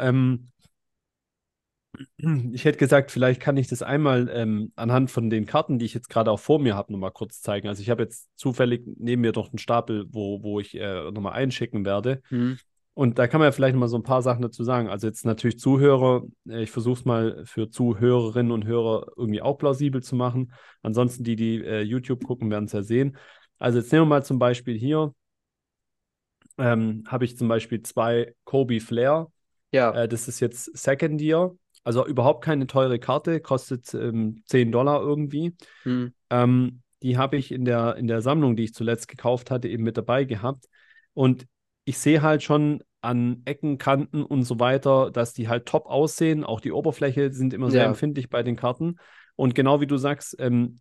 B: ähm, ich hätte gesagt, vielleicht kann ich das einmal ähm, anhand von den Karten, die ich jetzt gerade auch vor mir habe, nochmal kurz zeigen. Also ich habe jetzt zufällig neben mir doch einen Stapel, wo, wo ich äh, nochmal einschicken werde.
A: Hm.
B: Und da kann man ja vielleicht noch mal so ein paar Sachen dazu sagen. Also jetzt natürlich Zuhörer, äh, ich versuche es mal für Zuhörerinnen und Hörer irgendwie auch plausibel zu machen. Ansonsten die, die äh, YouTube gucken, werden es ja sehen. Also jetzt nehmen wir mal zum Beispiel hier, ähm, habe ich zum Beispiel zwei Kobe Flair.
A: Ja.
B: Äh, das ist jetzt Second Year. Also überhaupt keine teure Karte, kostet ähm, 10 Dollar irgendwie.
A: Hm.
B: Ähm, die habe ich in der, in der Sammlung, die ich zuletzt gekauft hatte, eben mit dabei gehabt. Und ich sehe halt schon an Ecken, Kanten und so weiter, dass die halt top aussehen. Auch die Oberfläche sind immer sehr
A: Ja.
B: empfindlich bei den Karten. Und genau wie du sagst, ähm,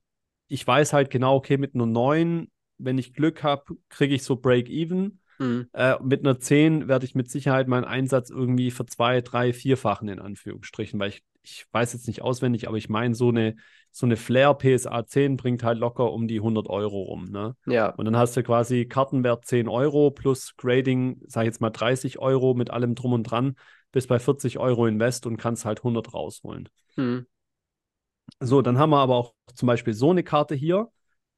B: ich weiß halt genau, okay, mit einer 9, wenn ich Glück habe, kriege ich so Break-Even.
A: Hm.
B: Äh, mit einer 10 werde ich mit Sicherheit meinen Einsatz irgendwie für zwei, drei, vierfachen in Anführungsstrichen, weil ich, ich weiß jetzt nicht auswendig, aber ich meine, so eine, so eine Flair PSA 10 bringt halt locker um die 100 Euro rum. Ne?
A: Ja.
B: Und dann hast du quasi Kartenwert 10 Euro plus Grading, sag ich jetzt mal 30 Euro mit allem drum und dran, bis bei 40 Euro Invest und kannst halt 100 rausholen.
A: Hm.
B: So, dann haben wir aber auch zum Beispiel so eine Karte hier.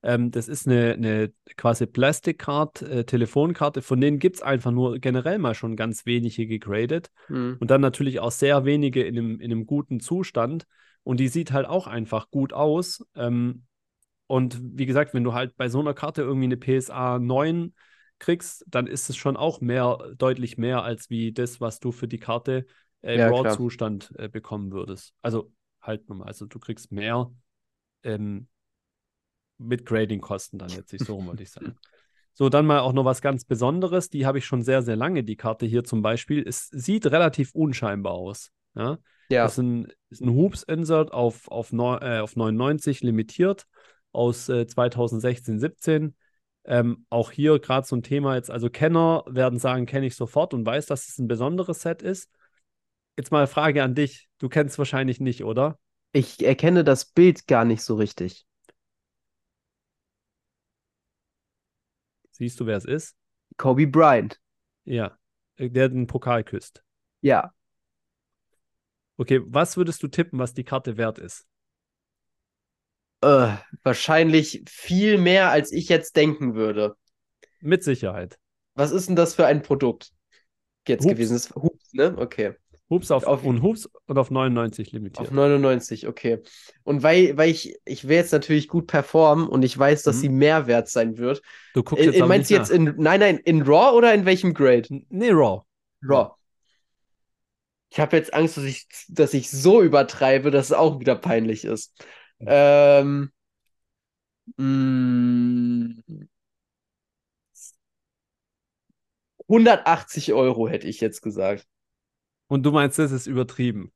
B: Ähm, das ist eine, eine quasi Plastic-Card, äh, Telefonkarte. Von denen gibt es einfach nur generell mal schon ganz wenige gegradet.
A: Mhm.
B: Und dann natürlich auch sehr wenige in einem, in einem guten Zustand. Und die sieht halt auch einfach gut aus. Ähm, und wie gesagt, wenn du halt bei so einer Karte irgendwie eine PSA 9 kriegst, dann ist es schon auch mehr, deutlich mehr als wie das, was du für die Karte äh, im
A: Ja.
B: RAW-Zustand äh, bekommen würdest. Also halt nochmal, also du kriegst mehr ähm, mit Grading-Kosten dann jetzt nicht so rum, wollte ich sagen. So, dann mal auch noch was ganz Besonderes. Die habe ich schon sehr, sehr lange, die Karte hier zum Beispiel. Es sieht relativ unscheinbar aus. Ja,
A: Ja.
B: das ist ein, ist ein Hoops-Insert auf, auf, äh, auf 99 limitiert aus äh, 2016, 17. Ähm, auch hier gerade so ein Thema jetzt, also Kenner werden sagen, kenne ich sofort und weiß, dass es ein besonderes Set ist. Jetzt mal eine Frage an dich. Du kennst wahrscheinlich nicht, oder?
A: Ich erkenne das Bild gar nicht so richtig.
B: Siehst du, wer es ist?
A: Kobe Bryant.
B: Ja, äh, der den Pokal küsst.
A: Ja.
B: Okay, was würdest du tippen, was die Karte wert ist?
A: Äh, wahrscheinlich viel mehr, als ich jetzt denken würde.
B: Mit Sicherheit.
A: Was ist denn das für ein Produkt jetzt
B: Hoops.
A: gewesen? Das ist Hoops, ne? Okay.
B: Hups auf,
A: Auf-
B: und Hups und auf 99 limitiert.
A: Auf 99, okay. Und weil, weil ich, ich will jetzt natürlich gut performen und ich weiß, dass
B: Mhm.
A: sie mehr wert sein wird.
B: Du guckst
A: In,
B: jetzt
A: in,
B: aber
A: meinst du jetzt in, nein, nein, in Raw oder in welchem Grade?
B: Nee, Raw.
A: Raw. Ich habe jetzt Angst, dass ich, dass ich so übertreibe, dass es auch wieder peinlich ist. Ähm, mm, 180 Euro hätte ich jetzt gesagt.
B: Und du meinst, das ist übertrieben.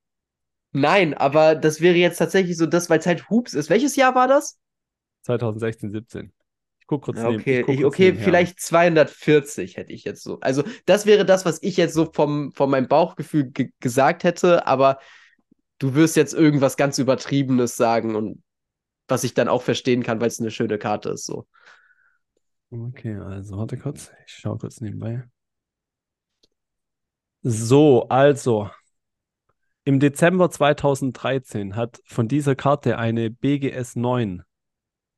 A: Nein, aber das wäre jetzt tatsächlich so das, weil es halt Hoops ist. Welches Jahr war das?
B: 2016, 17. Ich guck kurz neben-
A: okay,
B: ich
A: ich,
B: kurz
A: okay, vielleicht 240 hätte ich jetzt so. Also, das wäre das, was ich jetzt so vom, von meinem Bauchgefühl ge gesagt hätte, aber du wirst jetzt irgendwas ganz Übertriebenes sagen und was ich dann auch verstehen kann, weil es eine schöne Karte ist. So.
B: Okay, also warte kurz. Ich schaue kurz nebenbei. So, also. Im Dezember 2013 hat von dieser Karte eine BGS 9,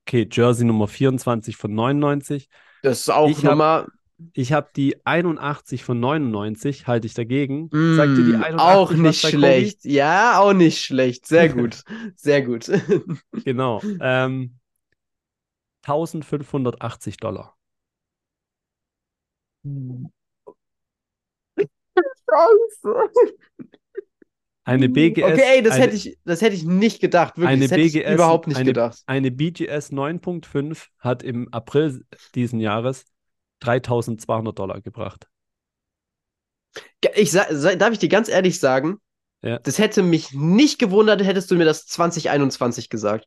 B: okay, Jersey Nummer 24 von 99.
A: Das ist auch
B: Ich hab- Ich habe die 81 von 99, halte ich dagegen. Sagt dir die
A: mm,
B: 81
A: auch nicht schlecht. Ja, auch nicht schlecht. Sehr gut. Sehr gut.
B: Genau. Ähm, 1580 Dollar. Eine BGS.
A: Okay, ey, das
B: eine,
A: hätte ich, das hätte ich nicht gedacht. Wirklich,
B: eine
A: das hätte ich
B: BGS
A: überhaupt nicht
B: eine-
A: gedacht.
B: Eine BGS 9.5 hat im April diesen Jahres 3200 Dollar gebracht.
A: Ich darf ich dir ganz ehrlich sagen,
B: Ja.
A: das hätte mich nicht gewundert, hättest du mir das 2021 gesagt.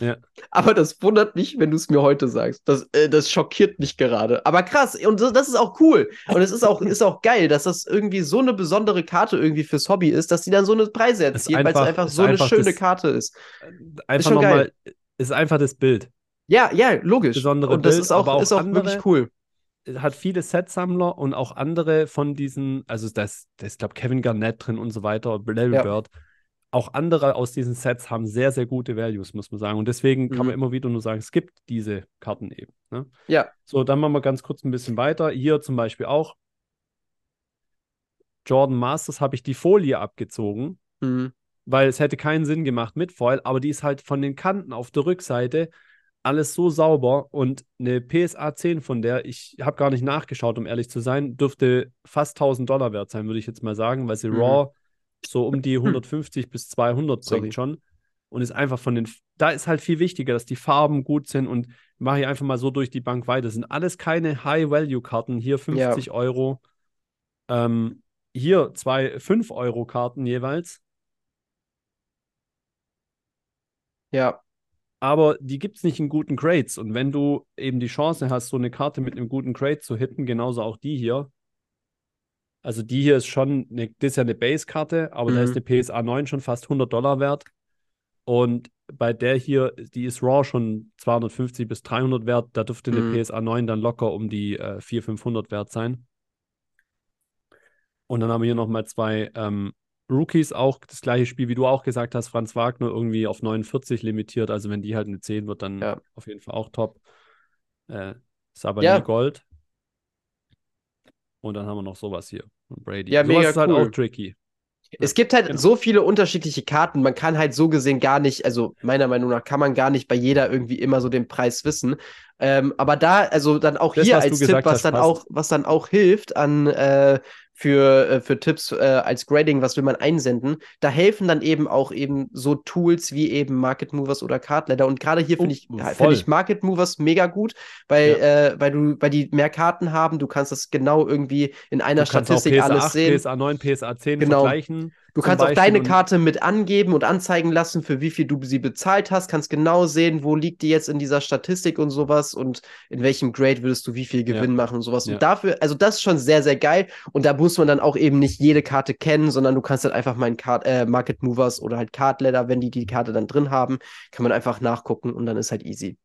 B: Ja.
A: Aber das wundert mich, wenn du es mir heute sagst. Das, äh, das schockiert mich gerade. Aber krass, und das, das ist auch cool. Und es ist auch, ist auch geil, dass das irgendwie so eine besondere Karte irgendwie fürs Hobby ist, dass die dann so eine Preise
B: Ist
A: erzielt, weil es
B: einfach-
A: einfach so eine
B: einfach
A: schöne
B: das-
A: Karte ist.
B: Einfach
A: schon geil.
B: nochmal, ist einfach das Bild.
A: Ja, ja, logisch.
B: Besondere
A: und das
B: Bild,
A: ist auch,
B: auch
A: ist auch wirklich cool.
B: Hat viele Set-Sammler und auch andere von diesen, also da ist, da ist glaube ich, Kevin Garnett drin und so weiter, Larry
A: Ja.
B: Bird. Auch andere aus diesen Sets haben sehr, sehr gute Values, muss man sagen. Und deswegen kann
A: Mhm.
B: man immer wieder nur sagen, es gibt diese Karten eben. Ne?
A: Ja.
B: So, dann machen wir ganz kurz ein bisschen weiter. Hier zum Beispiel auch. Jordan Masters habe ich die Folie abgezogen,
A: Mhm.
B: weil es hätte keinen Sinn gemacht mit Foil, aber die ist halt von den Kanten auf der Rückseite alles so sauber und eine PSA 10 von der, ich habe gar nicht nachgeschaut, um ehrlich zu sein, dürfte fast 1000 Dollar wert sein, würde ich jetzt mal sagen, weil sie
A: Mhm.
B: Raw so um die 150 bis 200
A: Sorry.
B: bringt schon und ist einfach von den, da ist halt viel wichtiger, dass die Farben gut sind und mache ich einfach mal so durch die Bank weiter. Das sind alles keine High-Value-Karten, hier 50 Euro, ähm, hier zwei 5-Euro-Karten jeweils.
A: Ja.
B: aber die gibt es nicht in guten Grades. Und wenn du eben die Chance hast, so eine Karte mit einem guten Grade zu hitten, genauso auch die hier. Also die hier ist schon, eine, das ist ja eine Base-Karte, aber da
A: Mhm.
B: ist eine PSA 9 schon fast 100 Dollar wert. Und bei der hier, die ist Raw schon 250 bis 300 wert. Da dürfte eine
A: Mhm.
B: PSA 9 dann locker um die äh, 400, 500 wert sein. Und dann haben wir hier nochmal zwei ähm, Rookies auch das gleiche Spiel, wie du auch gesagt hast, Franz Wagner irgendwie auf 49 limitiert. Also wenn die halt eine 10 wird, dann
A: Ja.
B: auf jeden Fall auch top. Äh, Sabaly
A: Ja.
B: Gold. Und dann haben wir noch sowas hier. Brady.
A: Ja,
B: sowas
A: mega
B: ist halt
A: cool.
B: auch tricky.
A: Es gibt halt
B: genau.
A: so viele unterschiedliche Karten, man kann halt so gesehen gar nicht, also meiner Meinung nach kann man gar nicht bei jeder irgendwie immer so den Preis wissen. Ähm, aber da, also dann auch
B: Das,
A: hier als Tipp, was dann
B: passt.
A: auch, was dann auch hilft an äh, für, äh, für Tipps äh, als Grading, was will man einsenden, da helfen dann eben auch eben so Tools wie eben Market Movers oder Cardladder. Und gerade hier finde
B: Oh,
A: ich, finde ich Market Movers mega gut, weil,
B: Ja.
A: äh, weil du, weil die mehr Karten haben, du kannst das genau irgendwie in einer
B: Du
A: Statistik
B: PSA
A: alles
B: 8,
A: sehen.
B: PSA 9, PSA 10
A: Genau.
B: vergleichen.
A: Du kannst auch
B: Beispiel
A: deine
B: und-
A: Karte mit angeben und anzeigen lassen, für wie viel du sie bezahlt hast, kannst genau sehen, wo liegt die jetzt in dieser Statistik und sowas und in welchem Grade würdest du wie viel Gewinn
B: Ja.
A: machen und sowas.
B: Ja.
A: Und dafür, also das ist schon sehr, sehr geil. Und da muss man dann auch eben nicht jede Karte kennen, sondern du kannst halt einfach mal in Card, äh, Market Movers oder halt Card Ladder, wenn die die Karte dann drin haben, kann man einfach nachgucken und dann ist halt easy.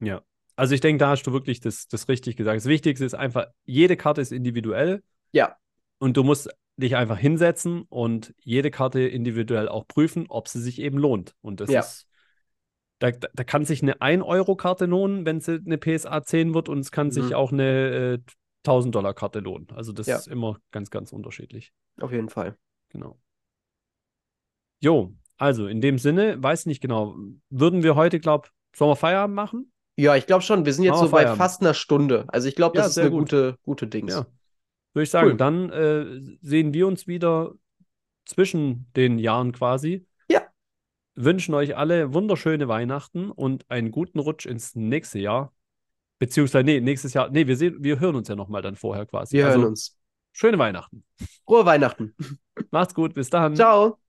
B: Ja. Also ich denke, da hast du wirklich das, das richtig gesagt. Das Wichtigste ist einfach, jede Karte ist individuell.
A: Ja.
B: Und du musst dich einfach hinsetzen und jede Karte individuell auch prüfen, ob sie sich eben lohnt. Und das
A: Ja.
B: ist, da, da, kann sich eine 1-Euro-Karte lohnen, wenn sie eine PSA 10 wird und es kann
A: Mhm.
B: sich auch eine äh, 1000-Dollar-Karte lohnen. Also das
A: Ja.
B: ist immer ganz, ganz unterschiedlich.
A: Auf jeden Fall.
B: Genau. Jo, also in dem Sinne, weiß nicht genau, würden wir heute, glaube sollen wir Feierabend machen?
A: Ja, ich glaube schon. Wir sind jetzt so bei
B: Feierabend.
A: fast einer Stunde. Also ich glaube, das
B: Ja,
A: ist eine
B: gut.
A: gute, gute Dings.
B: Ja. Würde ich sagen,
A: Cool.
B: dann äh, sehen wir uns wieder zwischen den Jahren quasi.
A: Ja.
B: Wünschen euch alle wunderschöne Weihnachten und einen guten Rutsch ins nächste Jahr. Beziehungsweise, nee, nächstes Jahr, nee, wir, sehen, wir hören uns ja nochmal dann vorher quasi.
A: Wir
B: also,
A: hören uns.
B: Schöne Weihnachten.
A: Frohe Weihnachten.
B: Macht's gut, bis dann.
A: Ciao.